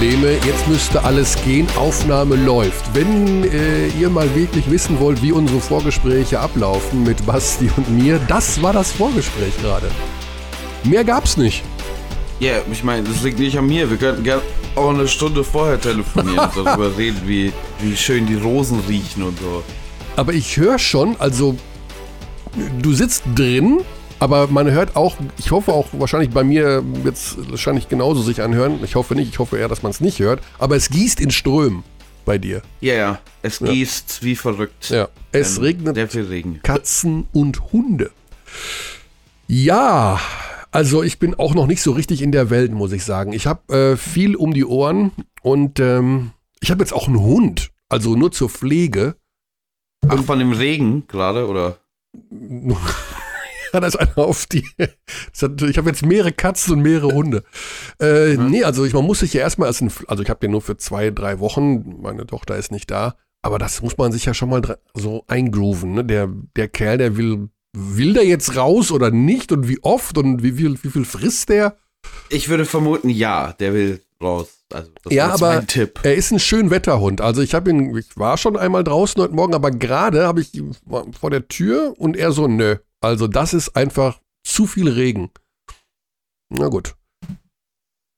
Probleme. Jetzt müsste alles gehen. Aufnahme läuft. Wenn äh, ihr mal wirklich wissen wollt, wie unsere Vorgespräche ablaufen mit Basti und mir, das war das Vorgespräch gerade. Mehr gab's nicht. Ja, yeah, ich meine, das liegt nicht an mir. Wir könnten gerne auch eine Stunde vorher telefonieren und darüber reden, wie, wie schön die Rosen riechen und so. Aber ich höre schon, also du sitzt drin, aber man hört auch, ich hoffe auch wahrscheinlich bei mir jetzt wahrscheinlich genauso sich anhören. Ich hoffe nicht, ich hoffe eher, dass man es nicht hört. Aber es gießt in Strömen bei dir. Ja, ja, es gießt ja. wie verrückt. Ja, es ähm, regnet sehr viel Regen. Katzen und Hunde. Ja, also ich bin auch noch nicht so richtig in der Welt, muss ich sagen. Ich habe äh, viel um die Ohren und ähm, ich habe jetzt auch einen Hund, also nur zur Pflege. Ach, von dem Regen gerade, oder? ja, da ist einer auf die. ich habe jetzt mehrere Katzen und mehrere Hunde. Äh, mhm. Nee, also ich, man muss sich ja erstmal also ich habe den nur für zwei, drei Wochen, meine Tochter ist nicht da, aber das muss man sich ja schon mal so eingrooven. Ne? Der, der Kerl, der will, will der jetzt raus oder nicht und wie oft und wie viel, wie viel frisst der? Ich würde vermuten, ja, der will raus. Also das ja, aber er ist ein schön Wetterhund. Also ich habe ihn, ich war schon einmal draußen heute Morgen, aber gerade habe ich ihn vor der Tür und er so, nö. Also das ist einfach zu viel Regen. Na gut.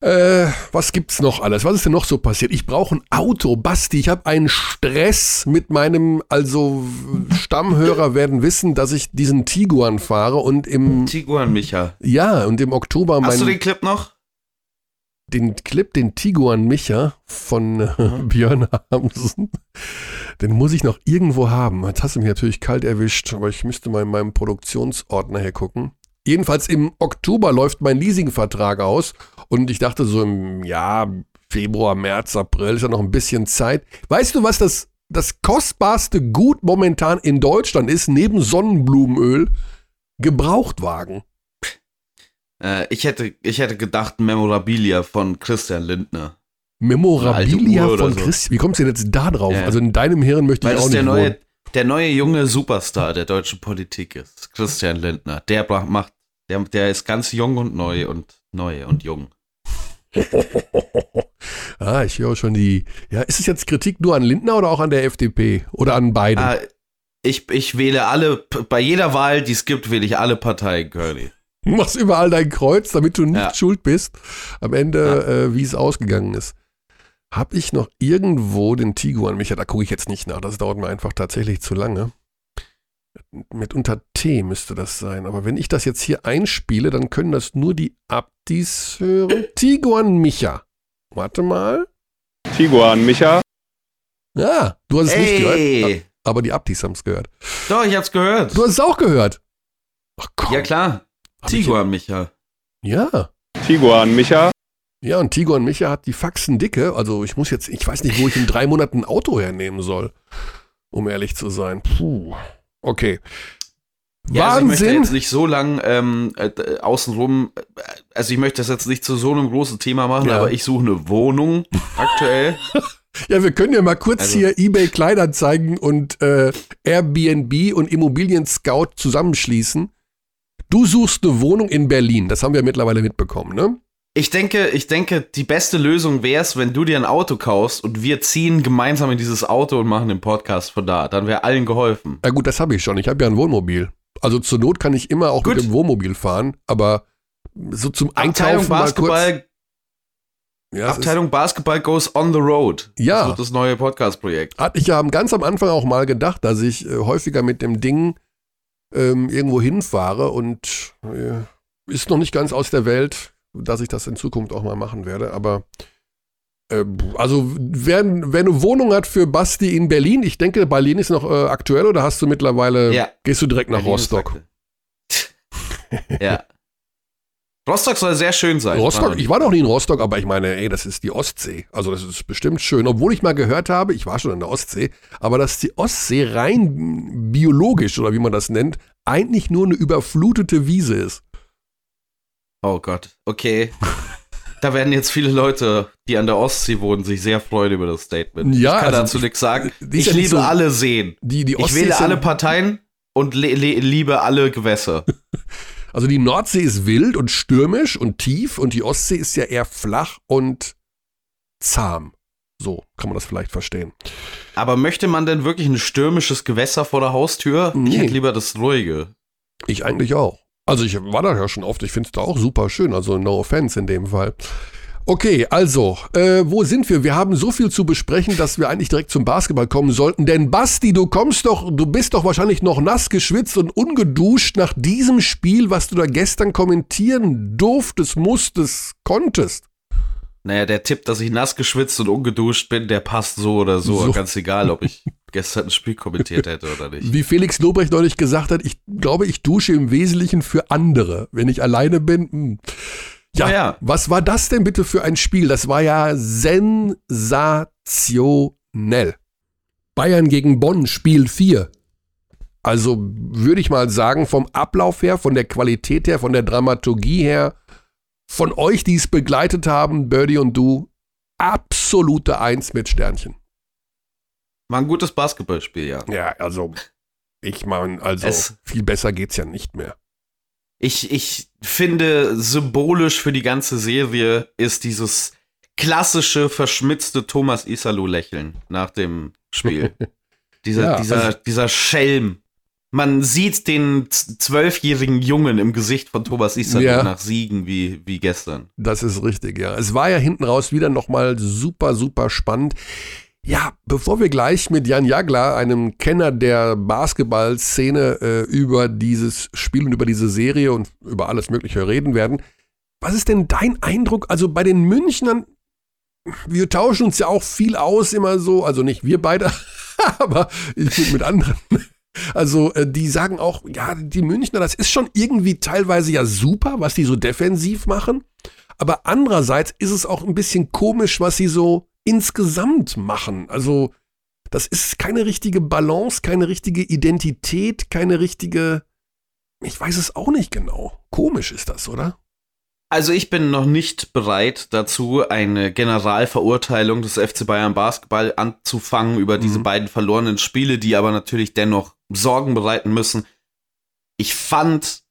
Äh, was gibt's noch alles? Was ist denn noch so passiert? Ich brauche ein Auto, Basti. Ich habe einen Stress mit meinem, also Stammhörer werden wissen, dass ich diesen Tiguan fahre und im Tiguan Micha. Ja, und im Oktober mein Hast du den Clip noch? den Clip, den Tiguan Micha von äh. Björn Hamsen, den muss ich noch irgendwo haben. Jetzt hast du mich natürlich kalt erwischt, aber ich müsste mal in meinem Produktionsordner hier gucken. Jedenfalls im Oktober läuft mein Leasingvertrag aus und ich dachte so im Jahr Februar, März, April ist ja noch ein bisschen Zeit. Weißt du, was das, das kostbarste Gut momentan in Deutschland ist, neben Sonnenblumenöl? Gebrauchtwagen. Äh, ich, hätte, ich hätte gedacht Memorabilia von Christian Lindner. Memorabilia von so. Christian? Wie kommst du denn jetzt da drauf? Ja. Also in deinem Hirn möchte Weil ich auch nicht der neue, der neue junge Superstar der deutschen Politik ist. Christian Lindner. Der macht, der, der ist ganz jung und neu und neu und jung. ah, ich höre schon die. Ja, ist es jetzt Kritik nur an Lindner oder auch an der FDP? Oder an beiden? Ah, ich, ich wähle alle, bei jeder Wahl, die es gibt, wähle ich alle Parteien, Curly. Du machst überall dein Kreuz, damit du nicht ja. schuld bist. Am Ende, ja. äh, wie es ausgegangen ist. Hab ich noch irgendwo den Tiguan? Micha, da gucke ich jetzt nicht nach. Das dauert mir einfach tatsächlich zu lange. Mit unter T müsste das sein. Aber wenn ich das jetzt hier einspiele, dann können das nur die Abdis hören. Tiguan Micha. Warte mal. Tiguan Micha. Ja, du hast es Ey. nicht gehört. Aber die Abdis haben es gehört. Doch, ich hab's gehört. Du hast es auch gehört. Ach komm. Ja, klar. Tiguan Micha. Ja. Tiguan Micha. Ja, und Tiguan Micha hat die Faxen dicke. Also ich muss jetzt, ich weiß nicht, wo ich in drei Monaten ein Auto hernehmen soll, um ehrlich zu sein. Puh. Okay. Ja, Wahnsinn. Also ich möchte jetzt nicht so lang ähm, äh, außenrum, äh, also ich möchte das jetzt nicht zu so einem großen Thema machen, ja. aber ich suche eine Wohnung aktuell. ja, wir können ja mal kurz also. hier eBay Kleinanzeigen und äh, Airbnb und Immobilien Scout zusammenschließen. Du suchst eine Wohnung in Berlin, das haben wir mittlerweile mitbekommen, ne? Ich denke, ich denke, die beste Lösung wäre es, wenn du dir ein Auto kaufst und wir ziehen gemeinsam in dieses Auto und machen den Podcast von da. Dann wäre allen geholfen. Ja gut, das habe ich schon. Ich habe ja ein Wohnmobil. Also zur Not kann ich immer auch gut. mit dem Wohnmobil fahren, aber so zum Einkaufen Abteilung Basketball, ja, Abteilung Basketball goes on the road. Ja. Das wird das neue Podcast-Projekt. Hatte ich ja ganz am Anfang auch mal gedacht, dass ich äh, häufiger mit dem Ding ähm, irgendwo hinfahre und äh, ist noch nicht ganz aus der Welt, dass ich das in Zukunft auch mal machen werde. Aber äh, also wer, wer eine Wohnung hat für Basti in Berlin, ich denke, Berlin ist noch äh, aktuell oder hast du mittlerweile, ja. gehst du direkt nach Berlin Rostock? ja. Rostock soll sehr schön sein. Rostock, ich war noch nie in Rostock, aber ich meine, ey, das ist die Ostsee. Also das ist bestimmt schön. Obwohl ich mal gehört habe, ich war schon in der Ostsee, aber dass die Ostsee rein biologisch oder wie man das nennt, eigentlich nur eine überflutete Wiese ist. Oh Gott, okay. da werden jetzt viele Leute, die an der Ostsee wohnen, sich sehr freuen über das Statement. Ja, ich kann also dazu nichts sagen. Ich ja liebe so, alle Seen. Die, die ich wähle alle Parteien und liebe alle Gewässer. Also die Nordsee ist wild und stürmisch und tief und die Ostsee ist ja eher flach und zahm. So kann man das vielleicht verstehen. Aber möchte man denn wirklich ein stürmisches Gewässer vor der Haustür? Nee. Ich hätte lieber das ruhige. Ich eigentlich auch. Also ich war da ja schon oft, ich finde es da auch super schön, also no offense in dem Fall. Okay, also, äh, wo sind wir? Wir haben so viel zu besprechen, dass wir eigentlich direkt zum Basketball kommen sollten. Denn Basti, du kommst doch, du bist doch wahrscheinlich noch nass geschwitzt und ungeduscht nach diesem Spiel, was du da gestern kommentieren durftest, musstest, konntest. Naja, der Tipp, dass ich nass geschwitzt und ungeduscht bin, der passt so oder so. so. Ganz egal, ob ich gestern ein Spiel kommentiert hätte oder nicht. Wie Felix Lobrecht neulich gesagt hat, ich glaube, ich dusche im Wesentlichen für andere. Wenn ich alleine bin, mh. Hm. Ja, ja, was war das denn bitte für ein Spiel? Das war ja sensationell. Bayern gegen Bonn, Spiel 4. Also würde ich mal sagen, vom Ablauf her, von der Qualität her, von der Dramaturgie her, von euch, die es begleitet haben, Birdie und du, absolute Eins mit Sternchen. War ein gutes Basketballspiel, ja. Ja, also, ich meine, also es viel besser geht's ja nicht mehr ich, ich finde, symbolisch für die ganze Serie ist dieses klassische, verschmitzte Thomas Isalu-Lächeln nach dem Spiel. dieser, ja, dieser, also dieser Schelm. Man sieht den zwölfjährigen Jungen im Gesicht von Thomas Isalu ja. nach Siegen wie, wie gestern. Das ist richtig, ja. Es war ja hinten raus wieder nochmal super, super spannend. Ja, bevor wir gleich mit Jan Jagler, einem Kenner der Basketballszene, äh, über dieses Spiel und über diese Serie und über alles Mögliche reden werden, was ist denn dein Eindruck? Also bei den Münchnern, wir tauschen uns ja auch viel aus, immer so, also nicht wir beide, aber ich bin mit anderen. Also äh, die sagen auch, ja, die Münchner, das ist schon irgendwie teilweise ja super, was die so defensiv machen. Aber andererseits ist es auch ein bisschen komisch, was sie so insgesamt machen. Also das ist keine richtige Balance, keine richtige Identität, keine richtige... Ich weiß es auch nicht genau. Komisch ist das, oder? Also ich bin noch nicht bereit dazu, eine Generalverurteilung des FC Bayern Basketball anzufangen über diese mhm. beiden verlorenen Spiele, die aber natürlich dennoch Sorgen bereiten müssen. Ich fand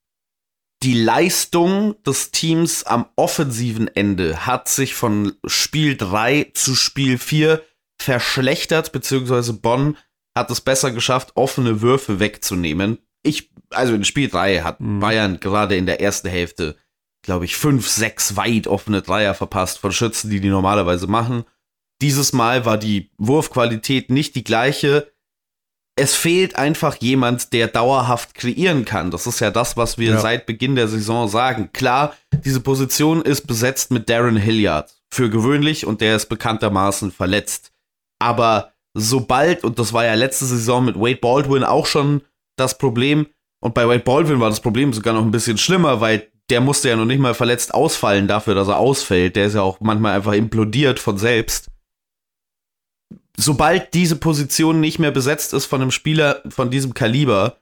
die Leistung des Teams am offensiven Ende hat sich von Spiel 3 zu Spiel 4 verschlechtert, beziehungsweise Bonn hat es besser geschafft, offene Würfe wegzunehmen. Ich, also in Spiel 3 hat mhm. Bayern gerade in der ersten Hälfte, glaube ich, fünf, sechs weit offene Dreier verpasst von Schützen, die die normalerweise machen. Dieses Mal war die Wurfqualität nicht die gleiche es fehlt einfach jemand, der dauerhaft kreieren kann. Das ist ja das, was wir ja. seit Beginn der Saison sagen. Klar, diese Position ist besetzt mit Darren Hilliard. Für gewöhnlich und der ist bekanntermaßen verletzt. Aber sobald, und das war ja letzte Saison mit Wade Baldwin auch schon das Problem, und bei Wade Baldwin war das Problem sogar noch ein bisschen schlimmer, weil der musste ja noch nicht mal verletzt ausfallen dafür, dass er ausfällt. Der ist ja auch manchmal einfach implodiert von selbst sobald diese Position nicht mehr besetzt ist von einem Spieler von diesem Kaliber,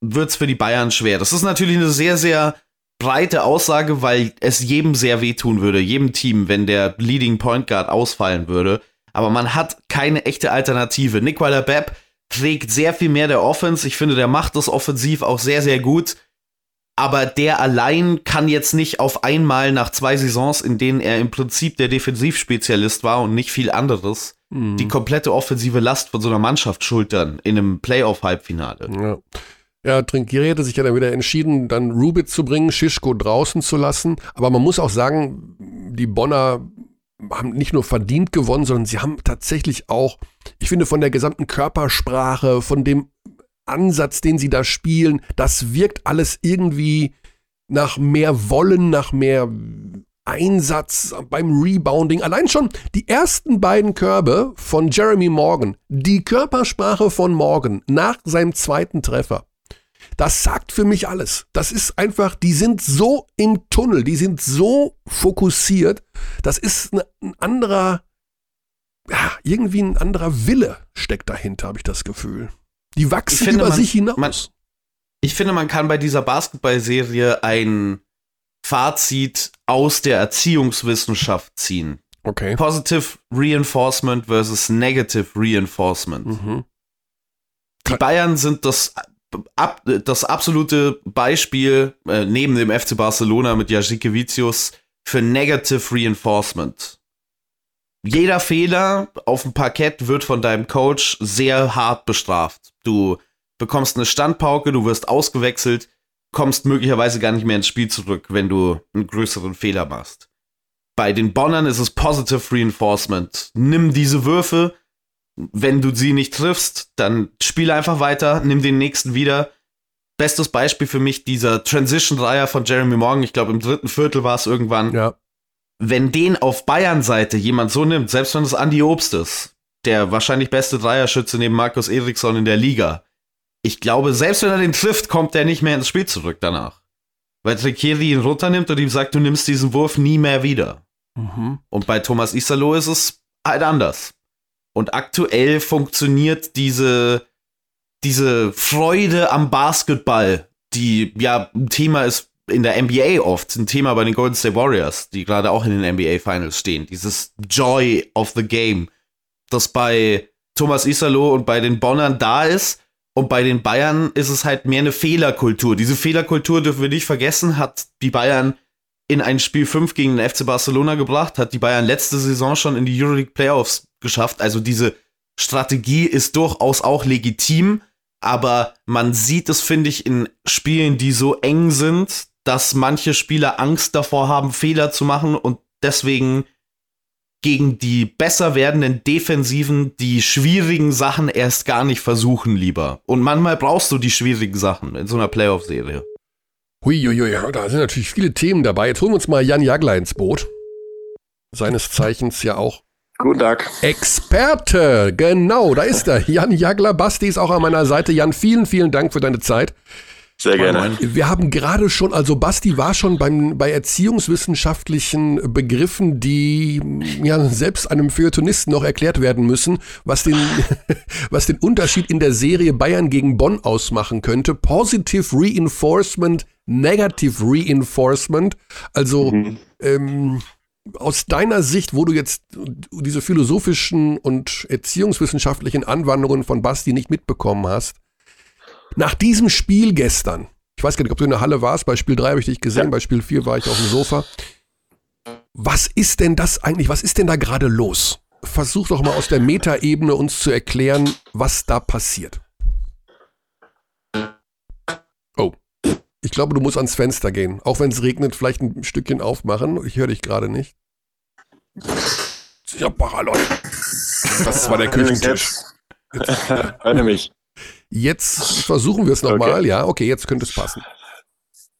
wird es für die Bayern schwer. Das ist natürlich eine sehr, sehr breite Aussage, weil es jedem sehr wehtun würde, jedem Team, wenn der Leading Point Guard ausfallen würde. Aber man hat keine echte Alternative. Nicola Bepp trägt sehr viel mehr der Offense. Ich finde, der macht das offensiv auch sehr, sehr gut. Aber der allein kann jetzt nicht auf einmal nach zwei Saisons, in denen er im Prinzip der Defensivspezialist war und nicht viel anderes, mhm. die komplette offensive Last von so einer Mannschaft schultern in einem Playoff-Halbfinale. Ja. Ja, Trinkieri hätte sich ja dann wieder entschieden, dann Rubit zu bringen, Schischko draußen zu lassen. Aber man muss auch sagen, die Bonner haben nicht nur verdient gewonnen, sondern sie haben tatsächlich auch, ich finde, von der gesamten Körpersprache, von dem Ansatz, den sie da spielen, das wirkt alles irgendwie nach mehr Wollen, nach mehr Einsatz beim Rebounding. Allein schon die ersten beiden Körbe von Jeremy Morgan, die Körpersprache von Morgan nach seinem zweiten Treffer. Das sagt für mich alles. Das ist einfach, die sind so im Tunnel, die sind so fokussiert. Das ist ein, ein anderer, ja, irgendwie ein anderer Wille steckt dahinter, habe ich das Gefühl. Die wachsen finde, über man, sich hinaus. Man, ich finde, man kann bei dieser Basketballserie ein Fazit aus der Erziehungswissenschaft ziehen. Okay. Positive Reinforcement versus Negative Reinforcement. Mhm. Die Bayern sind das, ab, das absolute Beispiel äh, neben dem FC Barcelona mit Jasikevicius für Negative Reinforcement. Jeder Fehler auf dem Parkett wird von deinem Coach sehr hart bestraft. Du bekommst eine Standpauke, du wirst ausgewechselt, kommst möglicherweise gar nicht mehr ins Spiel zurück, wenn du einen größeren Fehler machst. Bei den Bonnern ist es Positive Reinforcement. Nimm diese Würfe, wenn du sie nicht triffst, dann spiel einfach weiter, nimm den nächsten wieder. Bestes Beispiel für mich dieser Transition-Dreier von Jeremy Morgan, ich glaube im dritten Viertel war es irgendwann. Ja. Wenn den auf Bayern-Seite jemand so nimmt, selbst wenn es Andi Obst ist, der wahrscheinlich beste Dreierschütze neben Markus Eriksson in der Liga, ich glaube, selbst wenn er den trifft, kommt er nicht mehr ins Spiel zurück danach. Weil Trekiri ihn runternimmt und ihm sagt, du nimmst diesen Wurf nie mehr wieder. Mhm. Und bei Thomas Isalo ist es halt anders. Und aktuell funktioniert diese, diese Freude am Basketball, die ja ein Thema ist in der NBA oft, ein Thema bei den Golden State Warriors, die gerade auch in den NBA Finals stehen. Dieses Joy of the Game, das bei Thomas Isalo und bei den Bonnern da ist. Und bei den Bayern ist es halt mehr eine Fehlerkultur. Diese Fehlerkultur dürfen wir nicht vergessen, hat die Bayern in ein Spiel 5 gegen den FC Barcelona gebracht, hat die Bayern letzte Saison schon in die Euroleague Playoffs geschafft. Also diese Strategie ist durchaus auch legitim, aber man sieht es, finde ich, in Spielen, die so eng sind, dass manche Spieler Angst davor haben, Fehler zu machen und deswegen gegen die besser werdenden Defensiven die schwierigen Sachen erst gar nicht versuchen lieber. Und manchmal brauchst du die schwierigen Sachen in so einer Playoff-Serie. Huiuiui, da sind natürlich viele Themen dabei. Jetzt holen wir uns mal Jan Jagler ins Boot. Seines Zeichens ja auch Guten Tag. Experte. Genau, da ist er. Jan Jagler, Basti ist auch an meiner Seite. Jan, vielen, vielen Dank für deine Zeit. Sehr gerne. Wir haben gerade schon, also Basti war schon beim, bei erziehungswissenschaftlichen Begriffen, die ja selbst einem Feuilletonisten noch erklärt werden müssen, was den, was den Unterschied in der Serie Bayern gegen Bonn ausmachen könnte. Positive Reinforcement, Negative Reinforcement. Also Mhm. ähm, aus deiner Sicht, wo du jetzt diese philosophischen und erziehungswissenschaftlichen Anwandlungen von Basti nicht mitbekommen hast, nach diesem Spiel gestern, ich weiß gar nicht, ob du in der Halle warst, bei Spiel 3 habe ich dich gesehen, Ja. bei Spiel 4 war ich auf dem Sofa. Was ist denn das eigentlich, was ist denn da gerade los? Versuch doch mal aus der Metaebene uns zu erklären, was da passiert. Oh, ich glaube, du musst ans Fenster gehen. Auch wenn es regnet, vielleicht ein Stückchen aufmachen. Ich höre dich gerade nicht. Ja, Paralon. Das war der Küchentisch. Hört mich. Jetzt versuchen wir es nochmal. Ja, okay, jetzt könnte es passen.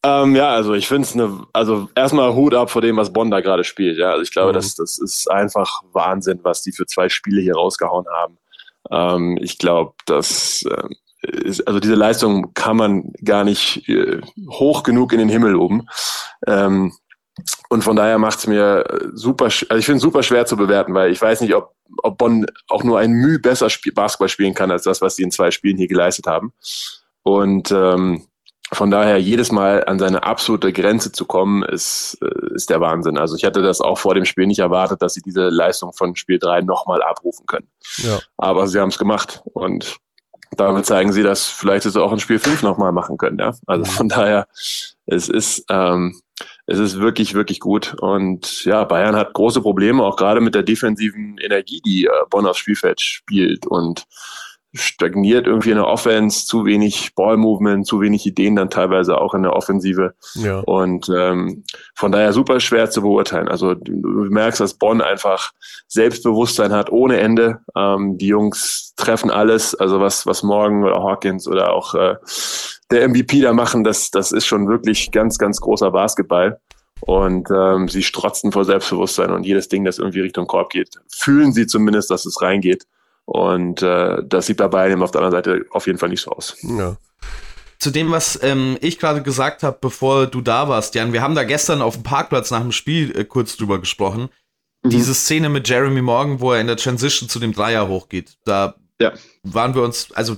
Ähm, ja, also ich finde es eine, also erstmal Hut ab vor dem, was Bonn da gerade spielt. Ja, also ich glaube, Mhm. das, das ist einfach Wahnsinn, was die für zwei Spiele hier rausgehauen haben. Ähm, ich glaube, das ähm, ist, also diese Leistung kann man gar nicht äh, hoch genug in den Himmel loben. Ähm, und von daher macht es mir super, also ich finde es super schwer zu bewerten, weil ich weiß nicht, ob, ob Bonn auch nur ein Mühe besser Spiel, Basketball spielen kann als das, was sie in zwei Spielen hier geleistet haben. Und ähm, von daher jedes Mal an seine absolute Grenze zu kommen, ist, äh, ist der Wahnsinn. Also ich hatte das auch vor dem Spiel nicht erwartet, dass sie diese Leistung von Spiel 3 nochmal abrufen können. Ja. Aber sie haben es gemacht und damit zeigen sie, dass vielleicht es auch in Spiel 5 nochmal machen können. Ja? Also von daher, es ist, ähm, es ist wirklich, wirklich gut. Und ja, Bayern hat große Probleme, auch gerade mit der defensiven Energie, die äh, Bonn aufs Spielfeld spielt und stagniert irgendwie in der Offense, zu wenig Ballmovement, zu wenig Ideen dann teilweise auch in der Offensive. Ja. Und ähm, von daher super schwer zu beurteilen. Also du, merkst, dass Bonn einfach Selbstbewusstsein hat ohne Ende. Ähm, die Jungs treffen alles, also was, was Morgan oder Hawkins oder auch äh, der MVP da machen, das, das ist schon wirklich ganz, ganz großer Basketball. Und ähm, sie strotzen vor Selbstbewusstsein und jedes Ding, das irgendwie Richtung Korb geht, fühlen sie zumindest, dass es reingeht. Und äh, das sieht bei beiden auf der anderen Seite auf jeden Fall nicht so aus. ja. Zu dem, was ähm, ich gerade gesagt habe, bevor du da warst, Jan, wir haben da gestern auf dem Parkplatz nach dem Spiel äh, kurz drüber gesprochen. Mhm. Diese Szene mit Jeremy Morgan, wo er in der Transition zu dem Dreier hochgeht, da Ja. waren wir uns, also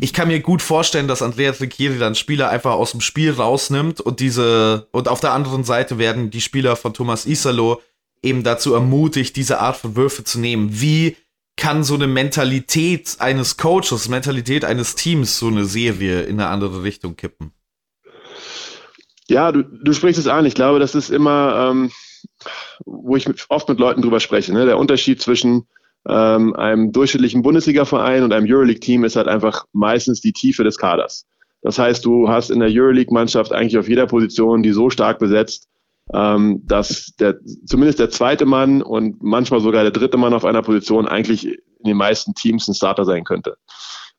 ich kann mir gut vorstellen, dass Andrea Tricchieri dann Spieler einfach aus dem Spiel rausnimmt und diese, und auf der anderen Seite werden die Spieler von Thomas Isalo eben dazu ermutigt, diese Art von Würfe zu nehmen. Wie kann so eine Mentalität eines Coaches, Mentalität eines Teams so eine Serie in eine andere Richtung kippen? Ja, du, du sprichst es an. Ich glaube, das ist immer, ähm, wo ich mit, oft mit Leuten drüber spreche. Ne? Der Unterschied zwischen ähm, einem durchschnittlichen Bundesliga-Verein und einem Euroleague-Team ist halt einfach meistens die Tiefe des Kaders. Das heißt, du hast in der Euroleague-Mannschaft eigentlich auf jeder Position die so stark besetzt, ähm, dass der, zumindest der zweite Mann und manchmal sogar der dritte Mann auf einer Position eigentlich in den meisten Teams ein Starter sein könnte.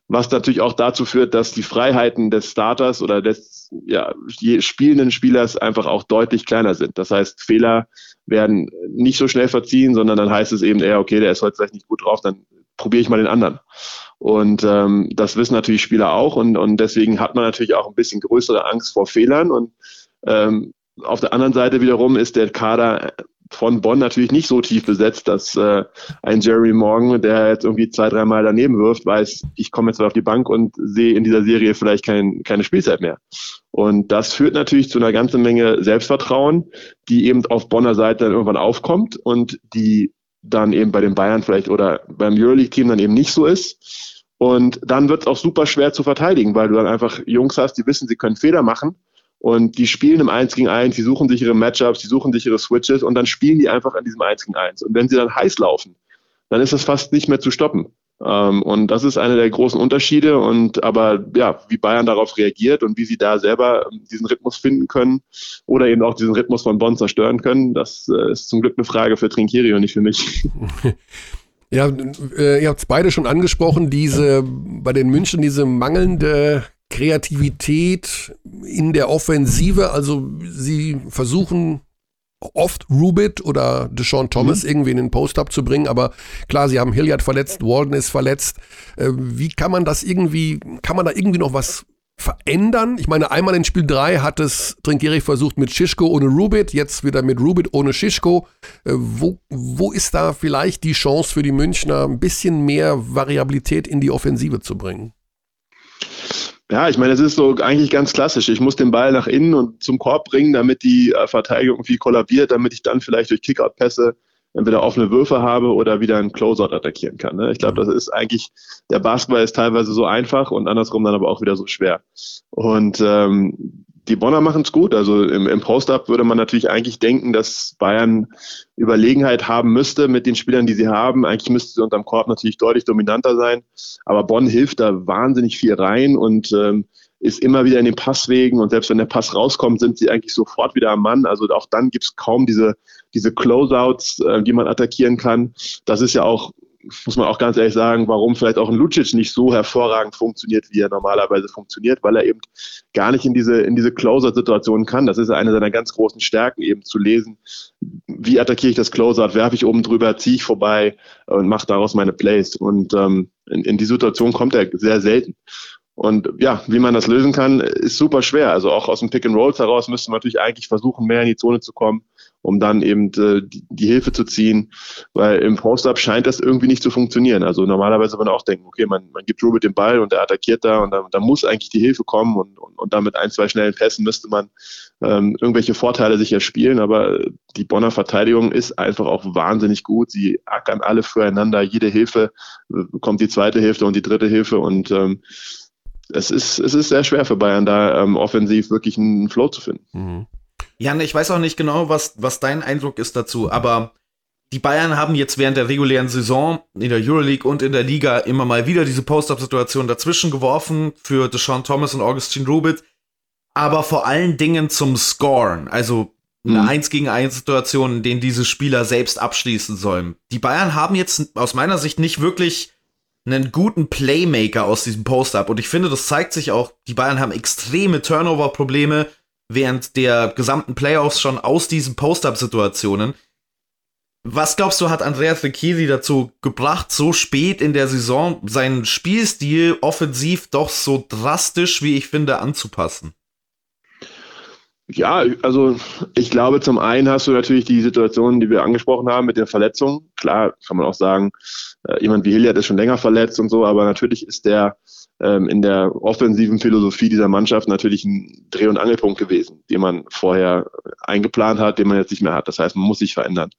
Was natürlich auch dazu führt, dass die Freiheiten des Starters oder des ja, spielenden Spielers einfach auch deutlich kleiner sind. Das heißt, Fehler werden nicht so schnell verziehen, sondern dann heißt es eben eher, okay, der ist heute vielleicht nicht gut drauf, dann probiere ich mal den anderen. Und ähm, das wissen natürlich Spieler auch und, und deswegen hat man natürlich auch ein bisschen größere Angst vor Fehlern. Und ähm, auf der anderen Seite wiederum ist der Kader von Bonn natürlich nicht so tief besetzt, dass äh, ein Jeremy Morgan, der jetzt irgendwie zwei, dreimal daneben wirft, weiß, ich komme jetzt auf die Bank und sehe in dieser Serie vielleicht kein, keine Spielzeit mehr. Und das führt natürlich zu einer ganzen Menge Selbstvertrauen, die eben auf Bonner Seite dann irgendwann aufkommt und die dann eben bei den Bayern vielleicht oder beim Euroleague-Team dann eben nicht so ist. Und dann wird es auch super schwer zu verteidigen, weil du dann einfach Jungs hast, die wissen, sie können Fehler machen und die spielen im 1 gegen 1, die suchen sich ihre Matchups, die suchen sich ihre Switches und dann spielen die einfach an diesem 1 gegen 1. Und wenn sie dann heiß laufen, dann ist das fast nicht mehr zu stoppen. Ähm, und das ist einer der großen Unterschiede. Und aber ja, wie Bayern darauf reagiert und wie sie da selber ähm, diesen Rhythmus finden können oder eben auch diesen Rhythmus von Bonn zerstören können, das äh, ist zum Glück eine Frage für Trinkieri und nicht für mich. Ja, äh, ihr habt es beide schon angesprochen, diese bei den München diese mangelnde Kreativität in der Offensive. Also sie versuchen oft Rubit oder Deshaun Thomas mhm. irgendwie in den Post-Up zu bringen, aber klar, sie haben Hilliard verletzt, Walden ist verletzt. Äh, wie kann man das irgendwie, kann man da irgendwie noch was verändern? Ich meine, einmal in Spiel 3 hat es Trinkierich versucht mit Schischko ohne Rubit, jetzt wieder mit Rubit ohne Schischko. Äh, wo, wo ist da vielleicht die Chance für die Münchner, ein bisschen mehr Variabilität in die Offensive zu bringen? Ja, ich meine, es ist so eigentlich ganz klassisch. Ich muss den Ball nach innen und zum Korb bringen, damit die äh, Verteidigung irgendwie kollabiert, damit ich dann vielleicht durch Kickout-Pässe entweder offene Würfe habe oder wieder einen Closeout attackieren kann. Ne? Ich glaube, das ist eigentlich, der Basketball ist teilweise so einfach und andersrum dann aber auch wieder so schwer. Und ähm, die Bonner machen es gut. Also im, im Post-Up würde man natürlich eigentlich denken, dass Bayern Überlegenheit haben müsste mit den Spielern, die sie haben. Eigentlich müsste sie unterm Korb natürlich deutlich dominanter sein. Aber Bonn hilft da wahnsinnig viel rein und ähm, ist immer wieder in den Passwegen. Und selbst wenn der Pass rauskommt, sind sie eigentlich sofort wieder am Mann. Also auch dann gibt es kaum diese, diese Closeouts, äh, die man attackieren kann. Das ist ja auch muss man auch ganz ehrlich sagen, warum vielleicht auch ein Lucic nicht so hervorragend funktioniert, wie er normalerweise funktioniert, weil er eben gar nicht in diese, in diese Closer-Situation kann. Das ist eine seiner ganz großen Stärken, eben zu lesen, wie attackiere ich das Closer, werfe ich oben drüber, ziehe ich vorbei und mache daraus meine Plays. Und ähm, in, in die Situation kommt er sehr selten. Und ja, wie man das lösen kann, ist super schwer. Also auch aus dem Pick and Rolls heraus müsste man natürlich eigentlich versuchen, mehr in die Zone zu kommen, um dann eben äh, die, die, Hilfe zu ziehen. Weil im Post-Up scheint das irgendwie nicht zu funktionieren. Also normalerweise würde man auch denken, okay, man, man gibt Rubit den Ball und er attackiert da und da, muss eigentlich die Hilfe kommen und, und, und dann mit ein, zwei schnellen Pässen müsste man ähm, irgendwelche Vorteile sich erspielen. Aber die Bonner Verteidigung ist einfach auch wahnsinnig gut. Sie ackern alle füreinander. Jede Hilfe äh, kommt die zweite Hilfe und die dritte Hilfe und ähm, es ist, es ist sehr schwer für Bayern, da ähm, offensiv wirklich einen Flow zu finden. Mhm. Jan, ich weiß auch nicht genau, was, was dein Eindruck ist dazu, aber die Bayern haben jetzt während der regulären Saison in der Euroleague und in der Liga immer mal wieder diese Post-Up-Situation dazwischen geworfen für Deshaun Thomas und Augustin Rubit, aber vor allen Dingen zum Scoren, also eine mhm. 1 gegen 1 Situation, in denen diese Spieler selbst abschließen sollen. Die Bayern haben jetzt aus meiner Sicht nicht wirklich einen guten Playmaker aus diesem Post-Up. Und ich finde, das zeigt sich auch, die Bayern haben extreme Turnover-Probleme während der gesamten Playoffs schon aus diesen Post-Up-Situationen. Was glaubst du, hat Andreas Ricchiri dazu gebracht, so spät in der Saison seinen Spielstil offensiv doch so drastisch, wie ich finde, anzupassen? Ja, also ich glaube, zum einen hast du natürlich die Situation, die wir angesprochen haben mit den Verletzungen. Klar, kann man auch sagen, äh, jemand wie Hilliard ist schon länger verletzt und so, aber natürlich ist der ähm, in der offensiven Philosophie dieser Mannschaft natürlich ein Dreh- und Angelpunkt gewesen, den man vorher eingeplant hat, den man jetzt nicht mehr hat. Das heißt, man muss sich verändern.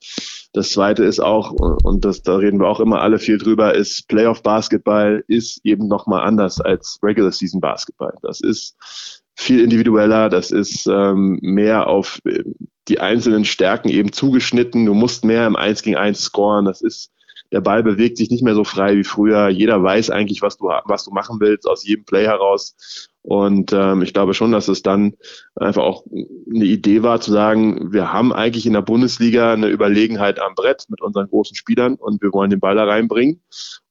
Das zweite ist auch, und das, da reden wir auch immer alle viel drüber, ist Playoff Basketball ist eben nochmal anders als Regular Season Basketball. Das ist viel individueller, das ist ähm, mehr auf äh, die einzelnen Stärken eben zugeschnitten. Du musst mehr im 1 gegen 1 scoren. Das ist, der Ball bewegt sich nicht mehr so frei wie früher. Jeder weiß eigentlich, was du, was du machen willst, aus jedem Play heraus. Und ähm, ich glaube schon, dass es dann einfach auch eine Idee war zu sagen, wir haben eigentlich in der Bundesliga eine Überlegenheit am Brett mit unseren großen Spielern und wir wollen den Ball da reinbringen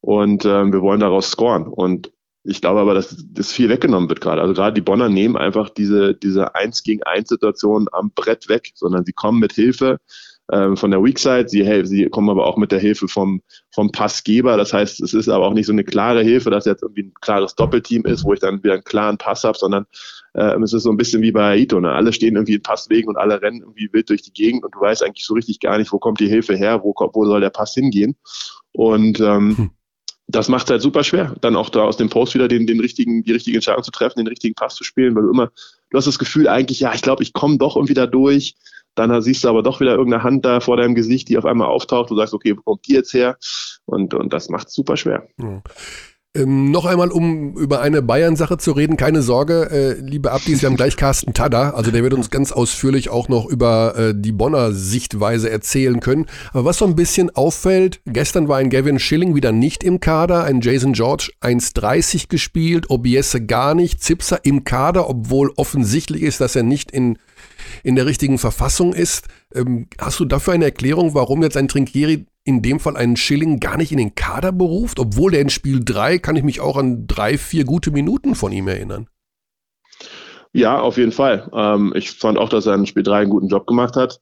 und ähm, wir wollen daraus scoren. Und ich glaube aber, dass das viel weggenommen wird gerade. Also gerade die Bonner nehmen einfach diese, diese Eins gegen Eins Situation am Brett weg, sondern sie kommen mit Hilfe ähm, von der Weakside. Sie, sie kommen aber auch mit der Hilfe vom, vom Passgeber. Das heißt, es ist aber auch nicht so eine klare Hilfe, dass jetzt irgendwie ein klares Doppelteam ist, wo ich dann wieder einen klaren Pass habe, sondern äh, es ist so ein bisschen wie bei Aito. Ne? Alle stehen irgendwie in Passwegen und alle rennen irgendwie wild durch die Gegend und du weißt eigentlich so richtig gar nicht, wo kommt die Hilfe her, wo, wo soll der Pass hingehen. Und ähm, hm das macht es halt super schwer, dann auch da aus dem Post wieder den, den richtigen, die richtige Entscheidung zu treffen, den richtigen Pass zu spielen, weil du immer, du hast das Gefühl eigentlich, ja, ich glaube, ich komme doch irgendwie da durch. Dann siehst du aber doch wieder irgendeine Hand da vor deinem Gesicht, die auf einmal auftaucht. Du sagst, okay, wo kommt die jetzt her? Und, und das macht es super schwer. Ja. Ähm, noch einmal, um über eine Bayern-Sache zu reden, keine Sorge, äh, liebe Abdis, wir haben gleich Carsten Tada, also der wird uns ganz ausführlich auch noch über äh, die Bonner Sichtweise erzählen können. Aber was so ein bisschen auffällt, gestern war ein Gavin Schilling wieder nicht im Kader, ein Jason George 1,30 gespielt, Obiesse gar nicht, Zipser im Kader, obwohl offensichtlich ist, dass er nicht in in der richtigen Verfassung ist. Ähm, hast du dafür eine Erklärung, warum jetzt ein Trinkieri in dem Fall einen Schilling gar nicht in den Kader beruft? Obwohl der in Spiel 3 kann ich mich auch an drei, vier gute Minuten von ihm erinnern. Ja, auf jeden Fall. Ähm, ich fand auch, dass er in Spiel 3 einen guten Job gemacht hat.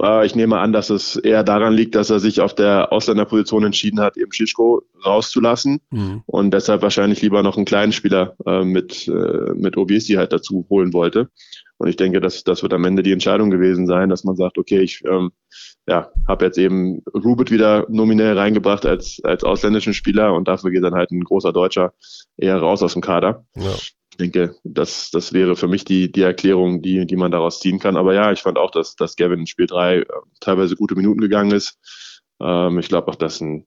Äh, ich nehme an, dass es eher daran liegt, dass er sich auf der Ausländerposition entschieden hat, eben Schischko rauszulassen mhm. und deshalb wahrscheinlich lieber noch einen kleinen Spieler äh, mit, äh, mit Obiesi halt dazu holen wollte. Und ich denke, dass das wird am Ende die Entscheidung gewesen sein, dass man sagt, okay, ich ähm, ja, habe jetzt eben Rubit wieder nominell reingebracht als, als ausländischen Spieler und dafür geht dann halt ein großer Deutscher eher raus aus dem Kader. Ja. Ich denke, das, das wäre für mich die, die Erklärung, die, die man daraus ziehen kann. Aber ja, ich fand auch, dass, dass Gavin in Spiel 3 äh, teilweise gute Minuten gegangen ist. Ähm, ich glaube auch, dass ein,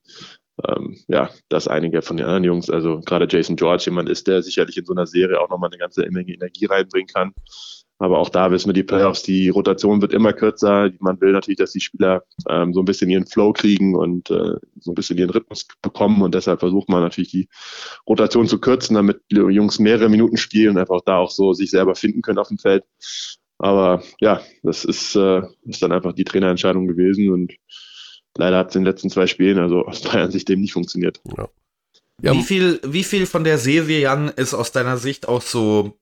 ähm, ja, dass einige von den anderen Jungs, also gerade Jason George jemand ist, der sicherlich in so einer Serie auch nochmal eine ganze Menge Energie reinbringen kann. Aber auch da wissen wir die Playoffs, die Rotation wird immer kürzer. Man will natürlich, dass die Spieler ähm, so ein bisschen ihren Flow kriegen und äh, so ein bisschen ihren Rhythmus bekommen. Und deshalb versucht man natürlich die Rotation zu kürzen, damit die Jungs mehrere Minuten spielen und einfach da auch so sich selber finden können auf dem Feld. Aber ja, das ist, äh, ist dann einfach die Trainerentscheidung gewesen und leider hat es in den letzten zwei Spielen, also aus Bayern Sicht, dem nicht funktioniert. Ja. Ja. Wie viel, wie viel von der Serie, Jan, ist aus deiner Sicht auch so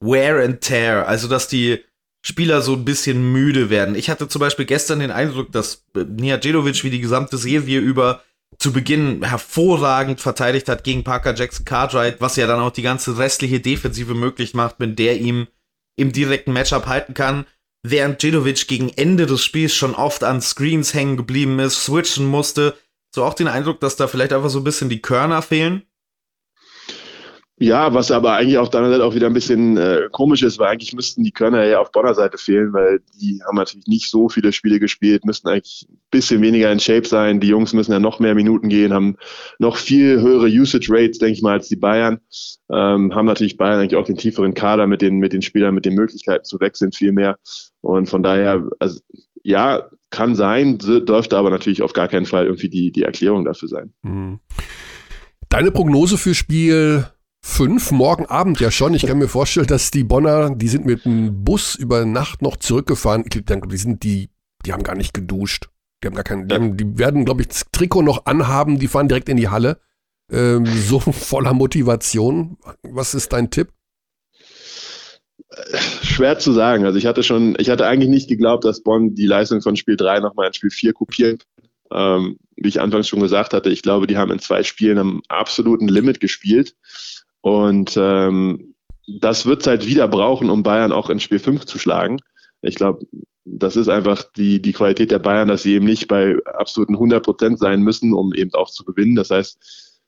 Wear and Tear, also dass die Spieler so ein bisschen müde werden. Ich hatte zum Beispiel gestern den Eindruck, dass äh, Nijajedovic wie die gesamte Serie über zu Beginn hervorragend verteidigt hat gegen Parker Jackson Cartwright, was ja dann auch die ganze restliche Defensive möglich macht, wenn der ihm im direkten Matchup halten kann. Während Jedovic gegen Ende des Spiels schon oft an Screens hängen geblieben ist, switchen musste. So auch den Eindruck, dass da vielleicht einfach so ein bisschen die Körner fehlen. Ja, was aber eigentlich auf der Seite auch wieder ein bisschen äh, komisch ist, weil eigentlich müssten die Körner ja auf Bonner Seite fehlen, weil die haben natürlich nicht so viele Spiele gespielt, müssten eigentlich ein bisschen weniger in Shape sein. Die Jungs müssen ja noch mehr Minuten gehen, haben noch viel höhere Usage Rates, denke ich mal, als die Bayern. Ähm, haben natürlich Bayern eigentlich auch den tieferen Kader mit den, mit den Spielern, mit den Möglichkeiten zu wechseln viel mehr. Und von daher, also, ja, kann sein, dürfte aber natürlich auf gar keinen Fall irgendwie die, die Erklärung dafür sein. Mhm. Deine Prognose für Spiel fünf, morgen Abend ja schon. Ich kann mir vorstellen, dass die Bonner, die sind mit dem Bus über Nacht noch zurückgefahren. Ich denke, die sind die, die haben gar nicht geduscht. Die haben gar keinen, die, haben, die werden, glaube ich, das Trikot noch anhaben, die fahren direkt in die Halle. Ähm, so voller Motivation. Was ist dein Tipp? Schwer zu sagen. Also ich hatte schon, ich hatte eigentlich nicht geglaubt, dass Bonn die Leistung von Spiel 3 nochmal in Spiel 4 kopieren ähm, wie ich anfangs schon gesagt hatte, ich glaube, die haben in zwei Spielen am absoluten Limit gespielt. Und ähm, das wird es halt wieder brauchen, um Bayern auch in Spiel 5 zu schlagen. Ich glaube, das ist einfach die, die Qualität der Bayern, dass sie eben nicht bei absoluten 100 Prozent sein müssen, um eben auch zu gewinnen. Das heißt,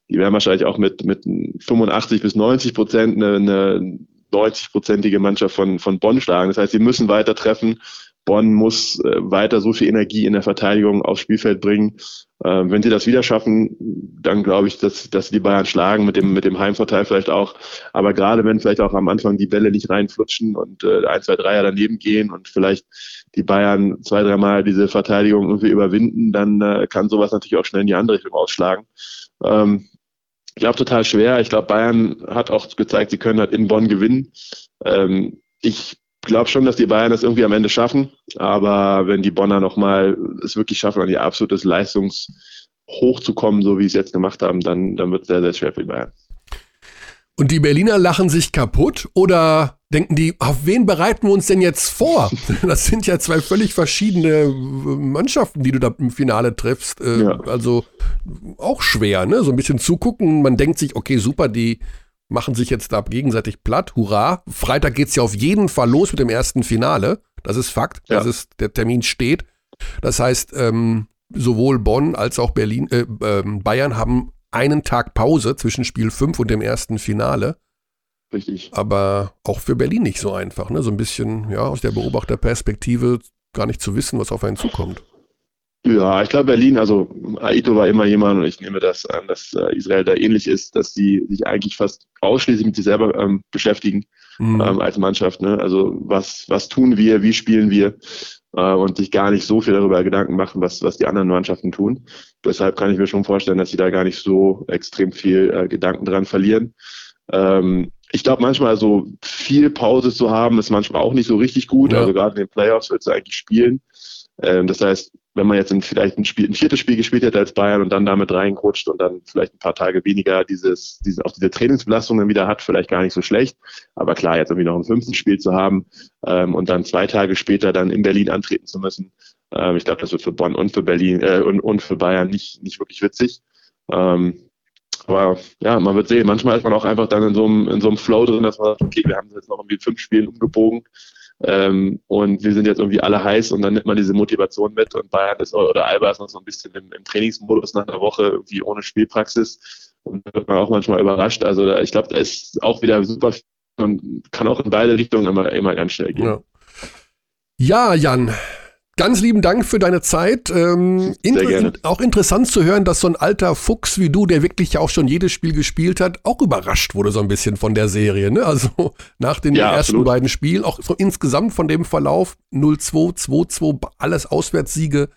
die werden wahrscheinlich auch mit, mit 85 bis 90 Prozent eine, eine 90-prozentige Mannschaft von, von Bonn schlagen. Das heißt, sie müssen weiter treffen. Bonn muss äh, weiter so viel Energie in der Verteidigung aufs Spielfeld bringen. Äh, wenn sie das wieder schaffen, dann glaube ich, dass, dass die Bayern schlagen, mit dem, mit dem Heimvorteil vielleicht auch. Aber gerade wenn vielleicht auch am Anfang die Bälle nicht reinflutschen und äh, ein, zwei, Dreier daneben gehen und vielleicht die Bayern zwei, dreimal diese Verteidigung irgendwie überwinden, dann äh, kann sowas natürlich auch schnell in die andere Richtung ausschlagen. Ähm, ich glaube, total schwer. Ich glaube, Bayern hat auch gezeigt, sie können halt in Bonn gewinnen. Ähm, ich glaube schon, dass die Bayern das irgendwie am Ende schaffen. Aber wenn die Bonner nochmal es wirklich schaffen, an ihr absolutes Leistungshoch zu kommen, so wie sie es jetzt gemacht haben, dann, dann wird es sehr, sehr schwer für die Bayern. Und die Berliner lachen sich kaputt oder denken die, auf wen bereiten wir uns denn jetzt vor? Das sind ja zwei völlig verschiedene Mannschaften, die du da im Finale triffst. Äh, ja. Also auch schwer, ne? So ein bisschen zugucken. Man denkt sich, okay, super, die machen sich jetzt da gegenseitig platt. Hurra. Freitag geht's ja auf jeden Fall los mit dem ersten Finale. Das ist Fakt. Ja. Das ist, der Termin steht. Das heißt, ähm, sowohl Bonn als auch Berlin, äh, äh, Bayern haben einen Tag Pause zwischen Spiel 5 und dem ersten Finale. Richtig. Aber auch für Berlin nicht so einfach, ne? So ein bisschen, ja, aus der Beobachterperspektive gar nicht zu wissen, was auf einen zukommt. Ja, ich glaube Berlin, also Aito war immer jemand und ich nehme das an, dass äh, Israel da ähnlich ist, dass sie sich eigentlich fast ausschließlich mit sich selber ähm, beschäftigen mhm. ähm, als Mannschaft. Ne? Also was, was tun wir, wie spielen wir äh, und sich gar nicht so viel darüber Gedanken machen, was, was die anderen Mannschaften tun. Deshalb kann ich mir schon vorstellen, dass sie da gar nicht so extrem viel äh, Gedanken dran verlieren. Ähm, ich glaube, manchmal so viel Pause zu haben, ist manchmal auch nicht so richtig gut. Ja. Also gerade in den Playoffs willst du eigentlich spielen. Ähm, das heißt, wenn man jetzt ein, vielleicht ein, Spiel, ein viertes Spiel gespielt hätte als Bayern und dann damit reingerutscht und dann vielleicht ein paar Tage weniger dieses, diese, auch diese Trainingsbelastung dann wieder hat, vielleicht gar nicht so schlecht. Aber klar, jetzt irgendwie noch ein fünftes Spiel zu haben ähm, und dann zwei Tage später dann in Berlin antreten zu müssen, ähm, ich glaube, das wird für Bonn und für Berlin äh, und, und für Bayern nicht, nicht wirklich witzig. Ähm, aber ja, man wird sehen. Manchmal ist man auch einfach dann in so einem, in so einem Flow drin, dass man sagt, okay, wir haben jetzt noch irgendwie fünf Spielen umgebogen ähm, und wir sind jetzt irgendwie alle heiß und dann nimmt man diese Motivation mit und Bayern ist oder Alba ist noch so ein bisschen im, im Trainingsmodus nach einer Woche irgendwie ohne Spielpraxis und da wird man auch manchmal überrascht. Also da, ich glaube, da ist auch wieder super und kann auch in beide Richtungen immer, immer ganz schnell gehen. Ja. Ja, Jan, Ganz lieben Dank für deine Zeit. Ähm, inter auch interessant zu hören, dass so ein alter Fuchs wie du, der wirklich ja auch schon jedes Spiel gespielt hat, auch überrascht wurde so ein bisschen von der Serie. Ne? Also nach den ja, ersten absolut. beiden Spielen, auch so insgesamt von dem Verlauf 0-2, 2-2, alles Auswärtssiege.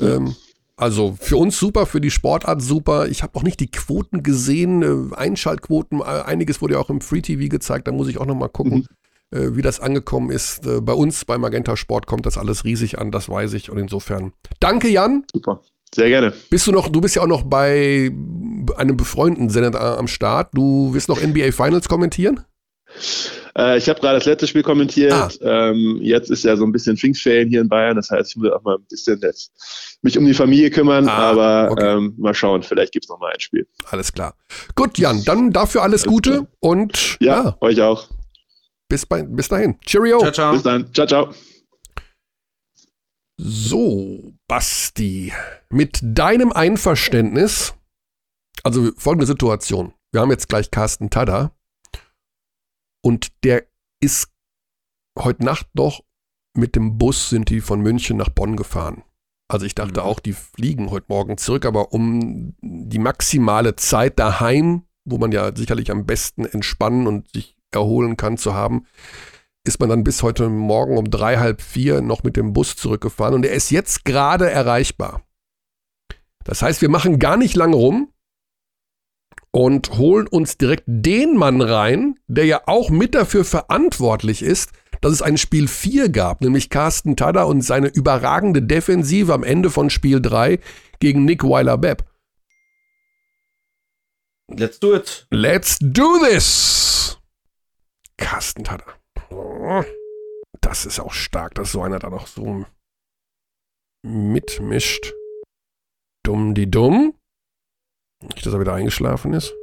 Ähm, also für uns super, für die Sportart super. Ich habe auch nicht die Quoten gesehen, äh, Einschaltquoten, äh, einiges wurde ja auch im Free TV gezeigt, da muss ich auch noch mal gucken. Mhm wie das angekommen ist. Äh, bei uns, bei Magenta Sport, kommt das alles riesig an, das weiß ich. Und insofern, danke Jan. Super. Sehr gerne. Bist du noch, du bist ja auch noch bei einem befreundeten Sender am Start. Du wirst noch NBA Finals kommentieren? Äh, ich habe gerade das letzte Spiel kommentiert. Ah. Ähm, jetzt ist ja so ein bisschen Pfingstferien hier in Bayern. Das heißt, ich muss auch mal ein bisschen jetzt mich um die Familie kümmern. Ah, aber okay. ähm, mal schauen, vielleicht gibt es noch mal ein Spiel. Alles klar. Gut, Jan, dann dafür alles, alles Gute klar. und ja, ja, euch auch. Bis, bei, bis dahin. Cheerio. Ciao, ciao. Bis dann. Ciao, ciao. So, Basti, mit deinem Einverständnis, also folgende Situation. Wir haben jetzt gleich Carsten Tada und der ist heute Nacht noch mit dem Bus sind die von München nach Bonn gefahren. Also ich dachte mhm. auch, die fliegen heute Morgen zurück, aber um die maximale Zeit daheim, wo man ja sicherlich am besten entspannen und sich erholen kann, zu haben, ist man dann bis heute Morgen um drei, halb vier noch mit dem Bus zurückgefahren und er ist jetzt gerade erreichbar. Das heißt, wir machen gar nicht lange rum und holen uns direkt den Mann rein, der ja auch mit dafür verantwortlich ist, dass es ein Spiel 4 gab, nämlich Carsten Tada und seine überragende Defensive am Ende von Spiel 3 gegen Nick Weiler-Bepp. Let's do it. Let's do this. Carsten Tada. Das ist auch stark, dass so einer da noch so mitmischt. Dumm die dumm. Nicht, dass er wieder eingeschlafen ist.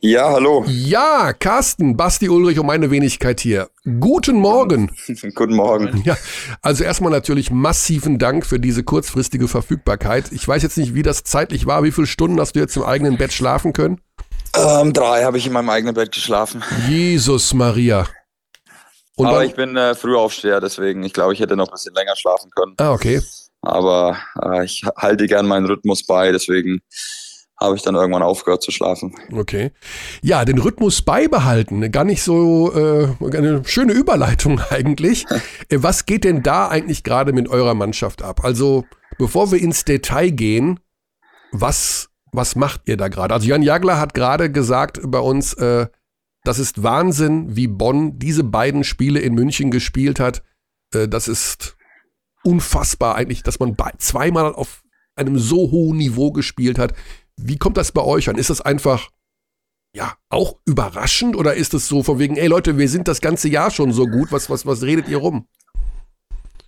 Ja, hallo. Ja, Carsten, Basti Ulrich und meine Wenigkeit hier. Guten Morgen. Guten Morgen. Ja, also erstmal natürlich massiven Dank für diese kurzfristige Verfügbarkeit. Ich weiß jetzt nicht, wie das zeitlich war. Wie viele Stunden hast du jetzt im eigenen Bett schlafen können? Ähm, drei habe ich in meinem eigenen Bett geschlafen. Jesus Maria. Und Aber ich bin äh, Frühaufsteher, deswegen, ich glaube, ich hätte noch ein bisschen länger schlafen können. Ah, okay. Aber äh, ich halte gern meinen Rhythmus bei, deswegen habe ich dann irgendwann aufgehört zu schlafen. Okay. Ja, den Rhythmus beibehalten. Gar nicht so äh, eine schöne Überleitung eigentlich. Äh, Was geht denn da eigentlich gerade mit eurer Mannschaft ab? Also, bevor wir ins Detail gehen, was, was macht ihr da gerade? Also, Jan Jagler hat gerade gesagt bei uns, äh, das ist Wahnsinn, wie Bonn diese beiden Spiele in München gespielt hat. Äh, das ist unfassbar eigentlich, dass man zweimal auf einem so hohen Niveau gespielt hat. Wie kommt das bei euch an? Ist das einfach, ja, auch überraschend oder ist es so von wegen, ey Leute, wir sind das ganze Jahr schon so gut, was, was, was redet ihr rum?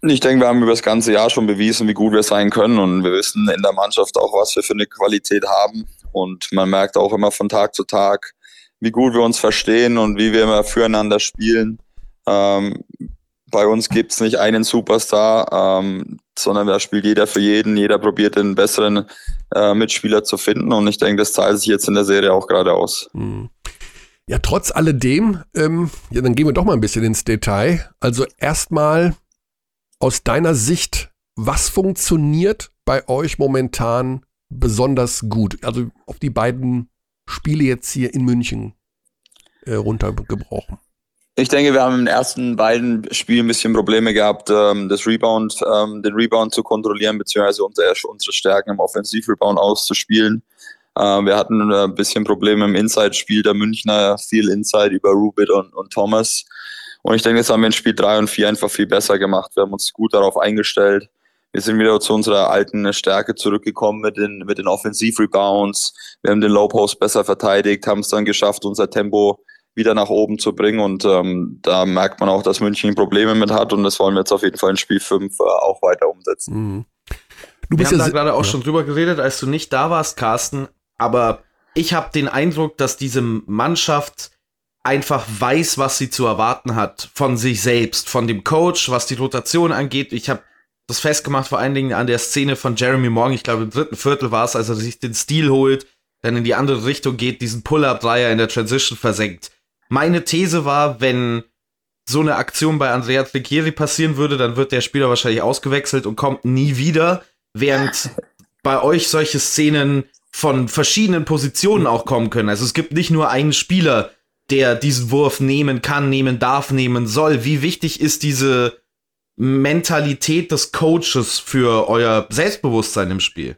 Ich denke, wir haben über das ganze Jahr schon bewiesen, wie gut wir sein können und wir wissen in der Mannschaft auch, was wir für eine Qualität haben und man merkt auch immer von Tag zu Tag, wie gut wir uns verstehen und wie wir immer füreinander spielen. Ähm, bei uns gibt es nicht einen Superstar, ähm, sondern da spielt jeder für jeden, jeder probiert den besseren äh, Mitspieler zu finden und ich denke, das zahlt sich jetzt in der Serie auch gerade aus. Hm. Ja, trotz alledem, ähm, ja, dann gehen wir doch mal ein bisschen ins Detail. Also erstmal aus deiner Sicht, was funktioniert bei euch momentan besonders gut? Also auf die beiden Spiele jetzt hier in München äh, runtergebrochen. Ich denke, wir haben den ersten beiden Spielen ein bisschen Probleme gehabt, ähm, das Rebound, ähm, den Rebound zu kontrollieren, beziehungsweise unsere, unsere Stärken im Offensivrebound auszuspielen. Ähm, wir hatten äh, ein bisschen Probleme im Inside-Spiel der Münchner, viel Inside über Rubit und, und Thomas. Und ich denke, das haben wir in Spiel 3 und 4 einfach viel besser gemacht. Wir haben uns gut darauf eingestellt. Wir sind wieder zu unserer alten Stärke zurückgekommen mit den, mit den Offensivrebounds. Wir haben den Low Post besser verteidigt, haben es dann geschafft, unser Tempo wieder nach oben zu bringen. Und ähm, da merkt man auch, dass München Probleme mit hat. Und das wollen wir jetzt auf jeden Fall in Spiel 5 äh, auch weiter umsetzen. Mhm. Du Wir bist haben ja da gerade auch ja. schon drüber geredet, als du nicht da warst, Carsten. Aber ich habe den Eindruck, dass diese Mannschaft einfach weiß, was sie zu erwarten hat von sich selbst, von dem Coach, was die Rotation angeht. Ich habe das festgemacht vor allen Dingen an der Szene von Jeremy Morgan. Ich glaube, im dritten Viertel war es, als er sich den Stil holt, dann in die andere Richtung geht, diesen Pull-Up-Dreier in der Transition versenkt. Meine These war, wenn so eine Aktion bei Andrea Trinchieri passieren würde, dann wird der Spieler wahrscheinlich ausgewechselt und kommt nie wieder, während bei euch solche Szenen von verschiedenen Positionen auch kommen können. Also es gibt nicht nur einen Spieler, der diesen Wurf nehmen kann, nehmen darf, nehmen soll. Wie wichtig ist diese Mentalität des Coaches für euer Selbstbewusstsein im Spiel?